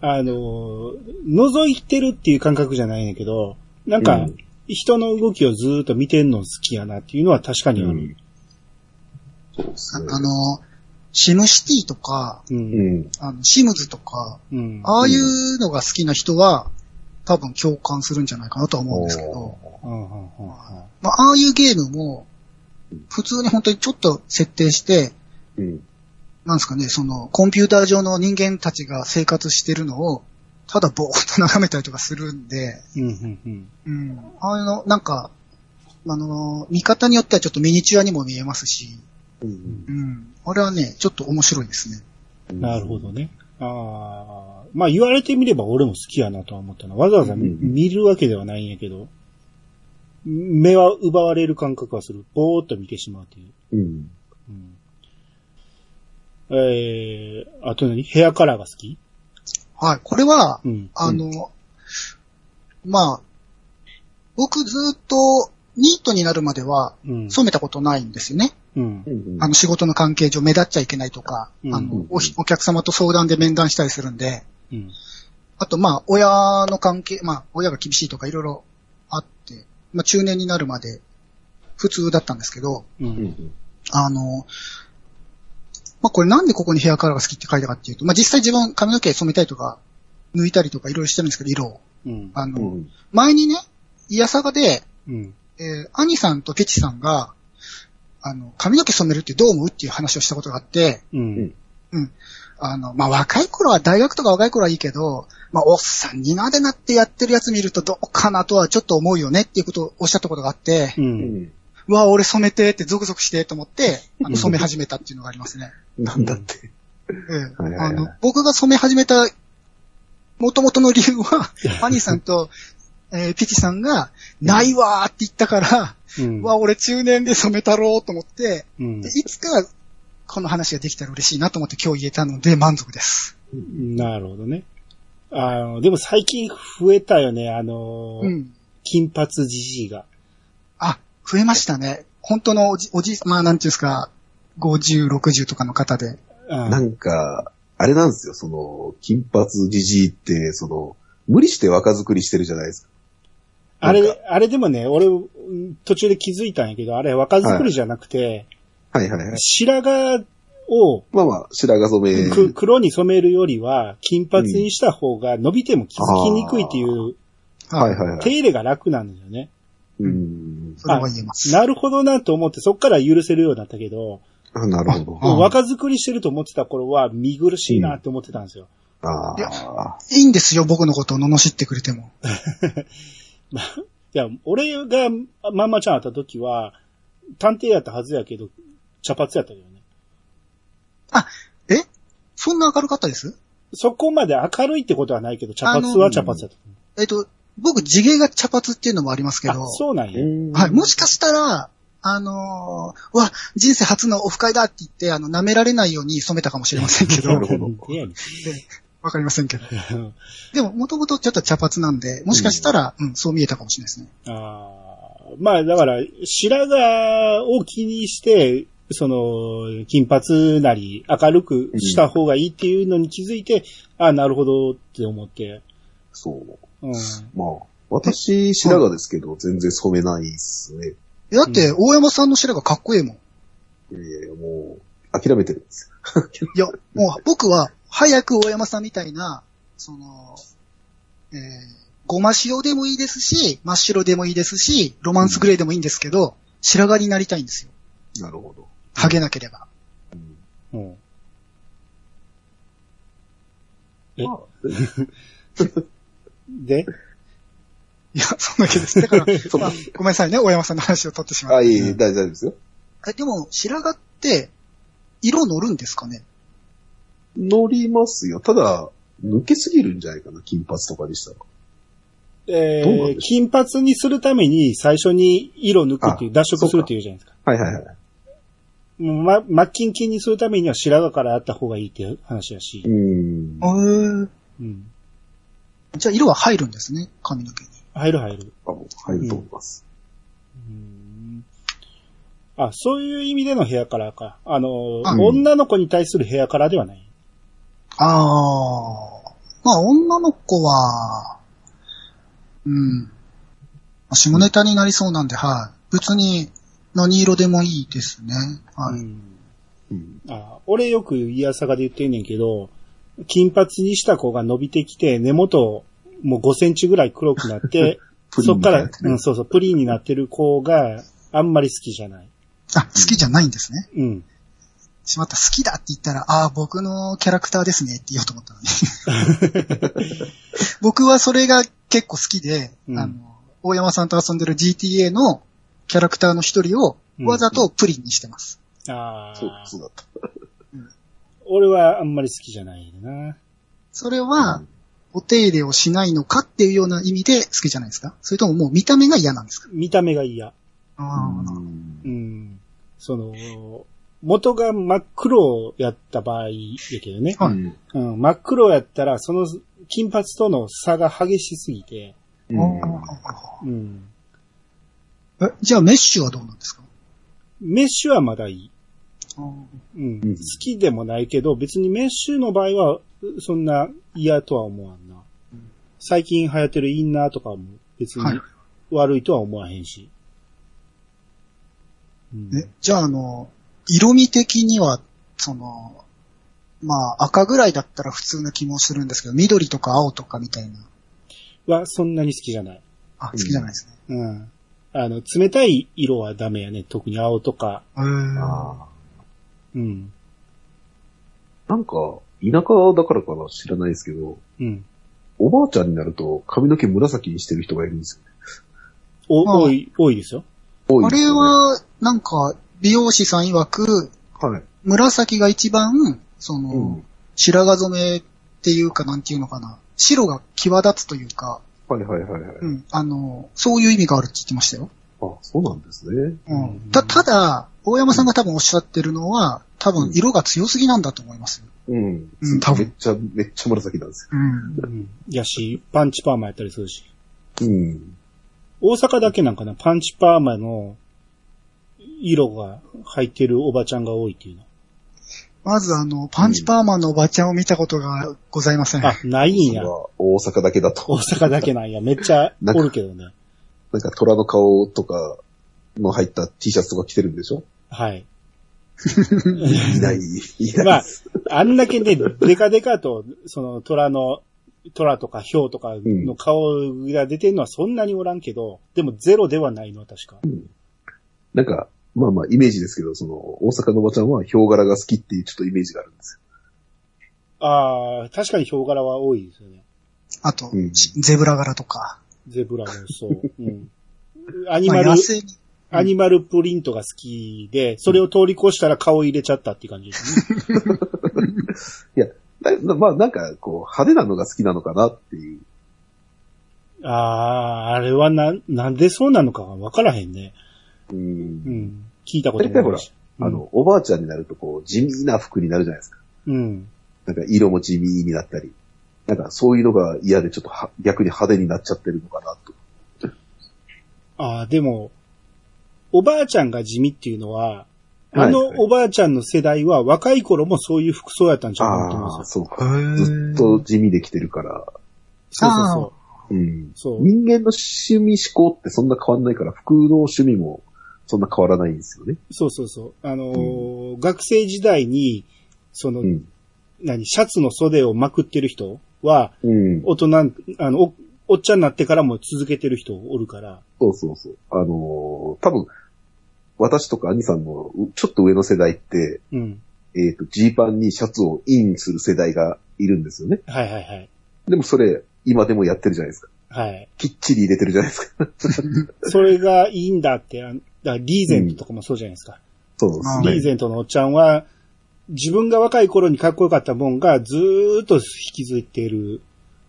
Speaker 2: あのー、覗いてるっていう感覚じゃないねんけど、なんか
Speaker 3: うん、
Speaker 2: 人の動きをずーっと見てんの好きやなっていうのは確かにある。
Speaker 3: そうですね。
Speaker 4: あの、シムシティとか、
Speaker 2: う。
Speaker 3: うんん。
Speaker 4: あのシムズとか、
Speaker 2: うん。
Speaker 4: ああいうのが好きな人は、多分共感するんじゃないかなとは思うんですけど、まあ、ああいうゲームも、普通に本当にちょっと設定して、
Speaker 3: うん。
Speaker 4: なんですかね、その、コンピューター上の人間たちが生活してるのを、ただぼーっと眺めたりとかするんで、
Speaker 2: うん。
Speaker 4: ああいうの、なんか、あの、見方によってはちょっとミニチュアにも見えますし、
Speaker 3: うん。
Speaker 4: うん。あれはね、ちょっと面白いですね。
Speaker 2: なるほどね。ああ、まあ言われてみれば俺も好きやなとは思ったな。わざわざ
Speaker 3: うんうん
Speaker 2: 見るわけではないんやけど、目は奪われる感覚はする。ぼーっと見てしまうという。
Speaker 3: うん。
Speaker 2: うん、えー、あと何？ヘアカラーが好き？
Speaker 4: はい。これは、
Speaker 2: うん。
Speaker 4: あの、まあ、僕ずっとニートになるまでは
Speaker 2: うん。
Speaker 4: 染めたことないんですよね。
Speaker 2: うん。
Speaker 3: うん。
Speaker 4: あの仕事の関係上目立っちゃいけないとか、
Speaker 2: うん
Speaker 4: あのおひお客様と相談で面談したりするんで、
Speaker 2: うん。
Speaker 4: あとまあ親の関係、まあ親が厳しいとかいろいろあって、まあ中年になるまで普通だったんですけど、
Speaker 2: う。
Speaker 3: うんん。
Speaker 4: あの、まあこれなんでここにヘアカラーが好きって書いたかっていうと、まあ実際自分髪の毛染めたりとか、抜いたりとかいろいろしてるんですけど、色を。
Speaker 2: うん。
Speaker 4: あの、
Speaker 3: うん。
Speaker 4: 前にね、イヤサガで、
Speaker 2: うん。
Speaker 4: えー、兄さんとケチさんが、あの、髪の毛染めるってどう思うっていう話をしたことがあって、
Speaker 2: うん。
Speaker 4: あの、まあ、若い頃は、大学とか若い頃はいいけど、まあ、おっさんになでなってやってるやつ見るとどうかなとはちょっと思うよねっていうことをおっしゃったことがあって、
Speaker 2: う。
Speaker 3: うんん。
Speaker 4: うわ、俺染めてってゾクゾクしてと思って、あ
Speaker 3: うん
Speaker 4: の染め始めたっていうのがありますね。
Speaker 3: なんだって。
Speaker 4: ええあの、僕が染め始めた、元々の理由は、アニーさんと、えーピチさんが、ないわーって言ったから、
Speaker 2: うん
Speaker 4: うわ、俺中年で染めたろうと思って、
Speaker 2: うん
Speaker 4: でいつかこの話ができたら嬉しいなと思って今日言えたので満足です。
Speaker 2: なるほどね。あの、でも最近増えたよね、あの、
Speaker 4: うん。
Speaker 2: 金髪じじいが。
Speaker 4: あ、増えましたね。本当のおじ、おじ、まあなんていうんですか、50、60とかの方で。
Speaker 2: うん
Speaker 3: なんか、あれなんですよ、その、金髪じじいって、その、無理して若作りしてるじゃないですか。
Speaker 2: あれ、あれでもね、俺、うん途中で気づいたんやけど、あれ若作りじゃなくて、
Speaker 3: はいはいはい。
Speaker 2: 白髪を
Speaker 3: まあまあ、白髪染め。
Speaker 2: く黒に染めるよりは、金髪にした方が伸びても気づきにくいっていう、
Speaker 3: はいはいはい。
Speaker 2: 手入れが楽なんですよね。
Speaker 3: うん。
Speaker 4: それは言えます。
Speaker 2: なるほどなと思って、そっから許せるようになったけど、
Speaker 3: あ、なるほど。
Speaker 4: あ
Speaker 2: 若作りしてると思ってた頃は見苦しいなって思ってたんですよ。
Speaker 3: あ
Speaker 4: いや
Speaker 3: あ。
Speaker 4: いいんですよ、僕のことを罵ってくれても。
Speaker 2: まあ、いや、俺がまんまちゃん会った時は、探偵やったはずやけど、茶髪やったけどね。
Speaker 4: え？そんな明るかったです？
Speaker 2: そこまで明るいってことはないけど、茶髪は茶髪やった
Speaker 4: えっと、僕、地毛が茶髪っていうのもありますけ
Speaker 2: う。
Speaker 4: ど
Speaker 2: あ、、そうなんや。
Speaker 4: はい、もしかしたら、あのー、わ、人生初のオフ会だって言って、あの、舐められないように染めたかもしれませんけど
Speaker 3: な、るほど
Speaker 4: わかりませんけど。でも、もともとちょっと茶髪なんで、もしかしたら、うん、そう見えたかもしれないですね。
Speaker 2: ああ。まあ、だから、白髪を気にして、その、金髪なり明るくした方がいいっていうのに気づいて、ああ、なるほどって思って。
Speaker 3: そう。
Speaker 2: うん。
Speaker 3: まあ、私、白髪ですけど、全然染めないっすね。
Speaker 4: だって、大山さんの白髪かっこいいもん。
Speaker 3: いやいや、もう、諦めてるんですよ。
Speaker 4: いや、もう僕は、早く大山さんみたいな、その、えー、ごま塩でもいいですし、真っ白でもいいですし、ロマンスグレーでもいいんですけど、白髪になりたいんですよ。
Speaker 3: なるほど。
Speaker 4: ハゲなければ。
Speaker 3: うん
Speaker 2: うん。え？
Speaker 3: まあ
Speaker 2: で、
Speaker 4: いや、そんだけです。だから、まあ、ごめんなさいね、大山さんの話を取ってしまっ
Speaker 3: あ、
Speaker 4: て。
Speaker 3: いえいえ、大丈夫ですよ。
Speaker 4: えでも、白髪って、色乗るんですかね？
Speaker 3: 乗りますよ。ただ、抜けすぎるんじゃないかな、金髪とかにしたら。
Speaker 2: えー金髪にするために最初に色抜くっていう、
Speaker 3: あ
Speaker 2: 脱色するっていうじゃないですか。
Speaker 3: はいはいはい。
Speaker 2: もうま、マッキンキンにするためには白髪からあった方がいいっていう話だし
Speaker 3: う。ん。
Speaker 2: うん。
Speaker 4: じゃあ、色は入るんですね、髪の毛に。
Speaker 2: 入る入る。
Speaker 3: あもう入ると思います。
Speaker 2: うんあ、そういう意味でのヘアカラーか。あの、
Speaker 4: うん
Speaker 2: 女の子に対するヘアカラーではない。
Speaker 4: ああ。まあ、女の子は、うん。まあ下ネタになりそうなんで、はい。別に何色でもいいですね。はい。
Speaker 2: うん
Speaker 3: うん。
Speaker 2: あ俺よくイヤサガで言ってんねんけど、金髪にした子が伸びてきて、根元もう5センチぐらい黒くなって、そっから、うん、そうそう、プリンになってる子があんまり好きじゃない。
Speaker 4: あ、好きじゃないんですね。
Speaker 2: うん。
Speaker 4: しまった、好きだって言ったら、ああ、僕のキャラクターですねって言おうと思ったのに。僕はそれが結構好きで、
Speaker 2: うん
Speaker 4: あの、大山さんと遊んでる GTA のキャラクターの一人をわざとプリンにしてます。
Speaker 2: あ
Speaker 3: そう、
Speaker 2: あ、
Speaker 3: そうだった。
Speaker 2: 俺はあんまり好きじゃないな。
Speaker 4: それは、お手入れをしないのかっていうような意味で好きじゃないですか？それとももう見た目が嫌なんですか？
Speaker 2: 見た目が嫌。
Speaker 4: ああ、
Speaker 3: うん
Speaker 2: うん。その、元が真っ黒やった場合やけどね。
Speaker 4: はい
Speaker 3: うん
Speaker 2: うん、真っ黒やったら、その金髪との差が激しすぎて、
Speaker 3: うん
Speaker 2: うん。
Speaker 4: えじゃあメッシュはどうなんですか？
Speaker 2: メッシュはまだいい。
Speaker 4: あ
Speaker 2: うん。
Speaker 3: うん
Speaker 2: 好きでもないけど、別にメッシュの場合は、そんな嫌とは思わんな。最近流行ってるインナーとかも別に
Speaker 4: はい
Speaker 2: 悪いとは思わへんし。うん
Speaker 4: ね、じゃああの、色味的には、その、まあ赤ぐらいだったら普通な気もするんですけど、緑とか青とかみたいな。
Speaker 2: はそんなに好きじゃない。
Speaker 4: あ、好きじゃないですね。
Speaker 2: うん。あの、冷たい色はダメやね。特に青とか。
Speaker 4: へー
Speaker 3: あ
Speaker 2: うん。
Speaker 3: ーなんか、田舎だからかな知らないですけど、
Speaker 2: うん。
Speaker 3: おばあちゃんになると髪の毛紫にしてる人がいるんですよ。
Speaker 2: お、
Speaker 4: ああ
Speaker 2: 多い、多いですよ。
Speaker 4: あれ
Speaker 3: 多いですよね、
Speaker 4: は、なんか、美容師さん曰く、
Speaker 3: はい。
Speaker 4: 紫が一番、その、
Speaker 3: うん。
Speaker 4: 白髪染めっていうかなんていうのかな。白が際立つというか、
Speaker 3: はいはいはいはい。
Speaker 4: うん、あの、そういう意味があるって言ってましたよ。
Speaker 3: あ、そうなんですね。
Speaker 4: うん。た、ただ、大山さんが多分おっしゃってるのは、多分色が強すぎなんだと思いますよ。
Speaker 3: うん。
Speaker 4: うん多分
Speaker 3: めっちゃ、めっちゃ紫なんです
Speaker 4: うん。
Speaker 2: うん。やし、パンチパーマやったりするし。
Speaker 3: よ。うん。
Speaker 2: 大阪だけなんかな、パンチパーマの色が入ってるおばちゃんが多いっていうの？
Speaker 4: まずあの、パンチパーマンのおばちゃんを見たことがございません。
Speaker 2: あ、ないんや。
Speaker 3: 大阪だけだと。
Speaker 2: 大阪だけなんや。めっちゃおるけどね。
Speaker 3: なんか虎の顔とかの入った T シャツとか着てるんでしょ？
Speaker 2: はい。
Speaker 3: いない、いない。
Speaker 2: まあ、あんだけね、デカデカと、その虎の、虎とかヒョウとかの顔が出てるのはそんなにおらんけど、でもゼロではないのは確か。
Speaker 3: なんか、まあまあイメージですけど、その、大阪のおばちゃんはヒョウ柄が好きっていうちょっとイメージがあるんです
Speaker 2: ああ、確かにヒョウ柄は多いですよね。
Speaker 4: あと、
Speaker 3: うん
Speaker 4: ゼブラ柄とか。
Speaker 2: ゼブラもそう。うん。アニ
Speaker 4: まあ、
Speaker 2: マル
Speaker 4: 野、生に。
Speaker 2: アニマルプリントが好きで、それを通り越したら顔入れちゃったっていう感じですね。
Speaker 3: よ。だまあなんか、こう、派手なのが好きなのかなっていう。
Speaker 2: ああ、あれはな、なんでそうなのかわからへんね。
Speaker 3: うん
Speaker 2: うん。聞いたこと
Speaker 3: 大体ほら。あの、おばあちゃんになるとこう、地味な服になるじゃないですか。
Speaker 2: うん。
Speaker 3: なんか色も地味になったり。なんかそういうのが嫌でちょっとは逆に派手になっちゃってるのかなと。
Speaker 2: ああ、でも、おばあちゃんが地味っていうのは、あのおばあちゃんの世代は若い頃もそういう服装やったんちゃうかなと思うん
Speaker 3: ああ、
Speaker 2: ですよ。
Speaker 3: そうか。ずっと地味できてるから。
Speaker 2: そうそうそう。
Speaker 3: うん。
Speaker 2: そう
Speaker 3: 人間の趣味思考ってそんな変わんないから、服の趣味もそんな変わらないんですよね。
Speaker 2: そうそうそう。あのー学生時代に、その、
Speaker 3: うん。
Speaker 2: 何、シャツの袖をまくってる人は、
Speaker 3: うん。
Speaker 2: 大人、あの、お、おっちゃんになってからも続けてる人おるから、
Speaker 3: そうそうそう。あのー多分、私とか兄さんのうちょっと上の世代って、
Speaker 2: うん。
Speaker 3: えっ、と、ジーパンにシャツをインする世代がいるんですよね。
Speaker 2: はいはいはい。
Speaker 3: でもそれ、今でもやってるじゃないですか。
Speaker 2: はい。
Speaker 3: きっちり入れてるじゃないですか。
Speaker 2: それがいいんだって、あだからリーゼントとかもそうじゃないですか。
Speaker 3: そうです
Speaker 4: あ
Speaker 3: ね。
Speaker 2: リーゼントのおっちゃんは、自分が若い頃にかっこよかったもんがずーっと引きずっている。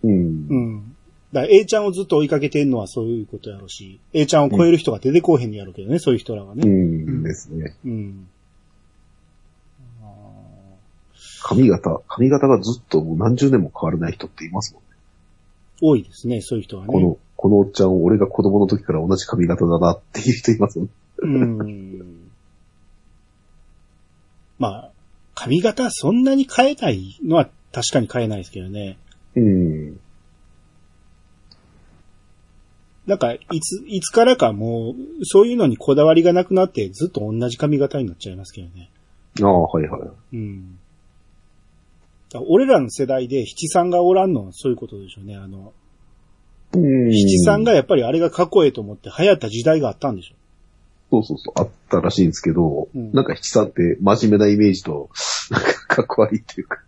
Speaker 3: うん。
Speaker 2: うん。だから A ちゃんをずっと追いかけてんのはそういうことやろうし、A ちゃんを超える人が出てこうへんにやろうけどね、そういう人らは
Speaker 3: う
Speaker 2: ね。
Speaker 3: んですね。
Speaker 2: うん。あ
Speaker 3: 髪型、髪型がずっともう何十年も変わらない人っていますもんね。
Speaker 2: ー多いですね、そういう人はね。
Speaker 3: この、このおっちゃん、俺が子供の時から同じ髪型だなっていう人いますもんね。
Speaker 2: うん。まあ、髪型そんなに変えないのは確かに変えないですけどね。
Speaker 3: うん。
Speaker 2: なんか、いつ、いつからかもう、そういうのにこだわりがなくなって、ずっと同じ髪型になっちゃいますけどね。
Speaker 3: ああ、はいはい。
Speaker 2: うん。俺らの世代で七三がおらんのはそういうことでしょうね。あの、
Speaker 3: うん
Speaker 2: 七三がやっぱりあれがかっこええと思って流行った時代があったんでしょ。
Speaker 3: そうそうそう、あったらしいんですけど、
Speaker 2: うん
Speaker 3: なんか七さんって真面目なイメージと、なんかかっこ悪いっていうか、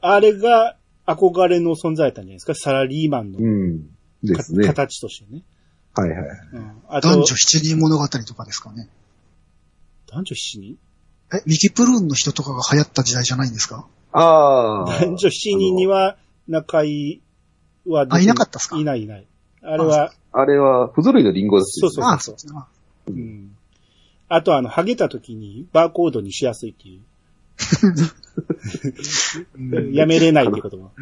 Speaker 2: あれが憧れの存在だったんじゃないですか？サラリーマンの
Speaker 3: うん。で
Speaker 2: か
Speaker 3: すね。はい
Speaker 2: 形としてね。
Speaker 3: はい。
Speaker 2: うん、あと
Speaker 4: 男女七人物語とかですかね。
Speaker 2: 男女七人？
Speaker 4: え、ミキプルーンの人とかが流行った時代じゃないんですか？
Speaker 3: ああ。
Speaker 2: 男女七人には中井は
Speaker 4: あいなかったっすか？
Speaker 2: いないいない。あれは、
Speaker 3: あれは、不揃いのリンゴです
Speaker 2: そうそう
Speaker 4: あ、そうですね。
Speaker 2: うん。あとあの、ハゲた時にバーコードにしやすいっていう。
Speaker 4: う ん
Speaker 2: やめれないってことも。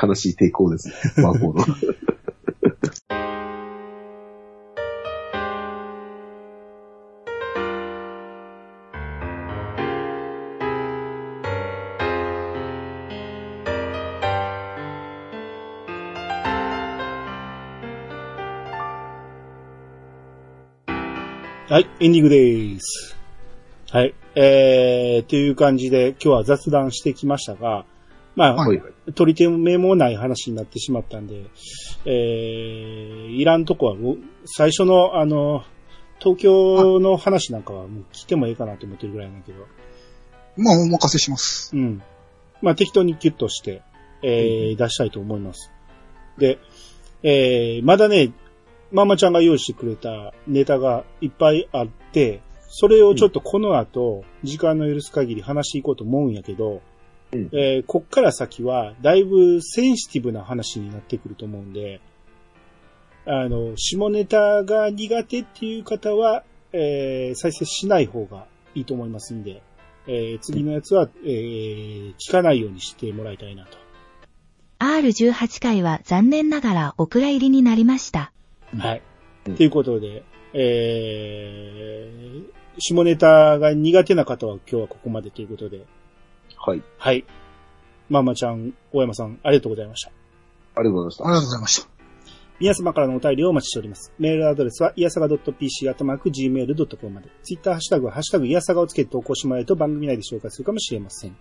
Speaker 3: 悲しい抵抗ですね。バーコード。
Speaker 2: はい、エンディングです。はい。えー、という感じで今日は雑談してきましたが、まあ、
Speaker 4: はい。
Speaker 2: 取り手もない話になってしまったんで、えー、いらんとこは最初のあの、東京の話なんかはもう聞いてもいいかなと思ってるぐらいなんだけど、
Speaker 4: まあ、お任せします。
Speaker 2: うん。まあ適当にキュッとして、えー出したいと思います。で、えーまだね、ママちゃんが用意してくれたネタがいっぱいあって、それをちょっとこの後、時間の許す限り話していこうと思うんやけど、
Speaker 3: うん
Speaker 2: えーこっから先は、だいぶセンシティブな話になってくると思うんで、あの、下ネタが苦手っていう方は、えー再生しない方がいいと思いますんで、えー次のやつは、えー聞かないようにしてもらいたいなと。
Speaker 1: R18 回は残念ながらお蔵入りになりました。
Speaker 2: はい。
Speaker 3: うん
Speaker 2: ということで、えー、下ネタが苦手な方は今日はここまでということで、
Speaker 3: はい。
Speaker 2: はい。ママちゃん、大山さん、ありがとうございました。
Speaker 3: ありがとうございま
Speaker 4: ありがとうございました。
Speaker 2: 皆様からのお便りをお待ちしております。メールアドレスは、いやさが .pc、あとマーク gmail.com まで。ツイッターハッシュタグは、ハッシュタグいやさがをつけて投稿してもらえると番組内で紹介するかもしれません。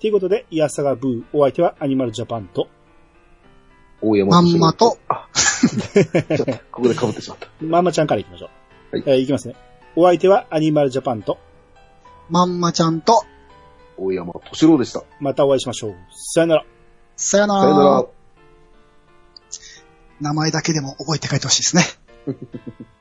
Speaker 2: ということで、いやさがブー、お相手はアニマルジャパンと、
Speaker 3: す。大山
Speaker 4: まんまと。
Speaker 3: あ、ちょっと、ここで被ってしまった。
Speaker 2: ママちゃんから行きましょう。
Speaker 3: はい
Speaker 2: えーいきますね。お相手はアニマルジャパンと、
Speaker 4: まんまちゃんと、
Speaker 3: 大山敏郎でした。
Speaker 2: またお会いしましょう。さよなら。
Speaker 4: さよな
Speaker 3: さよなら
Speaker 4: ら。。名前だけでも覚えて帰ってほしいですね。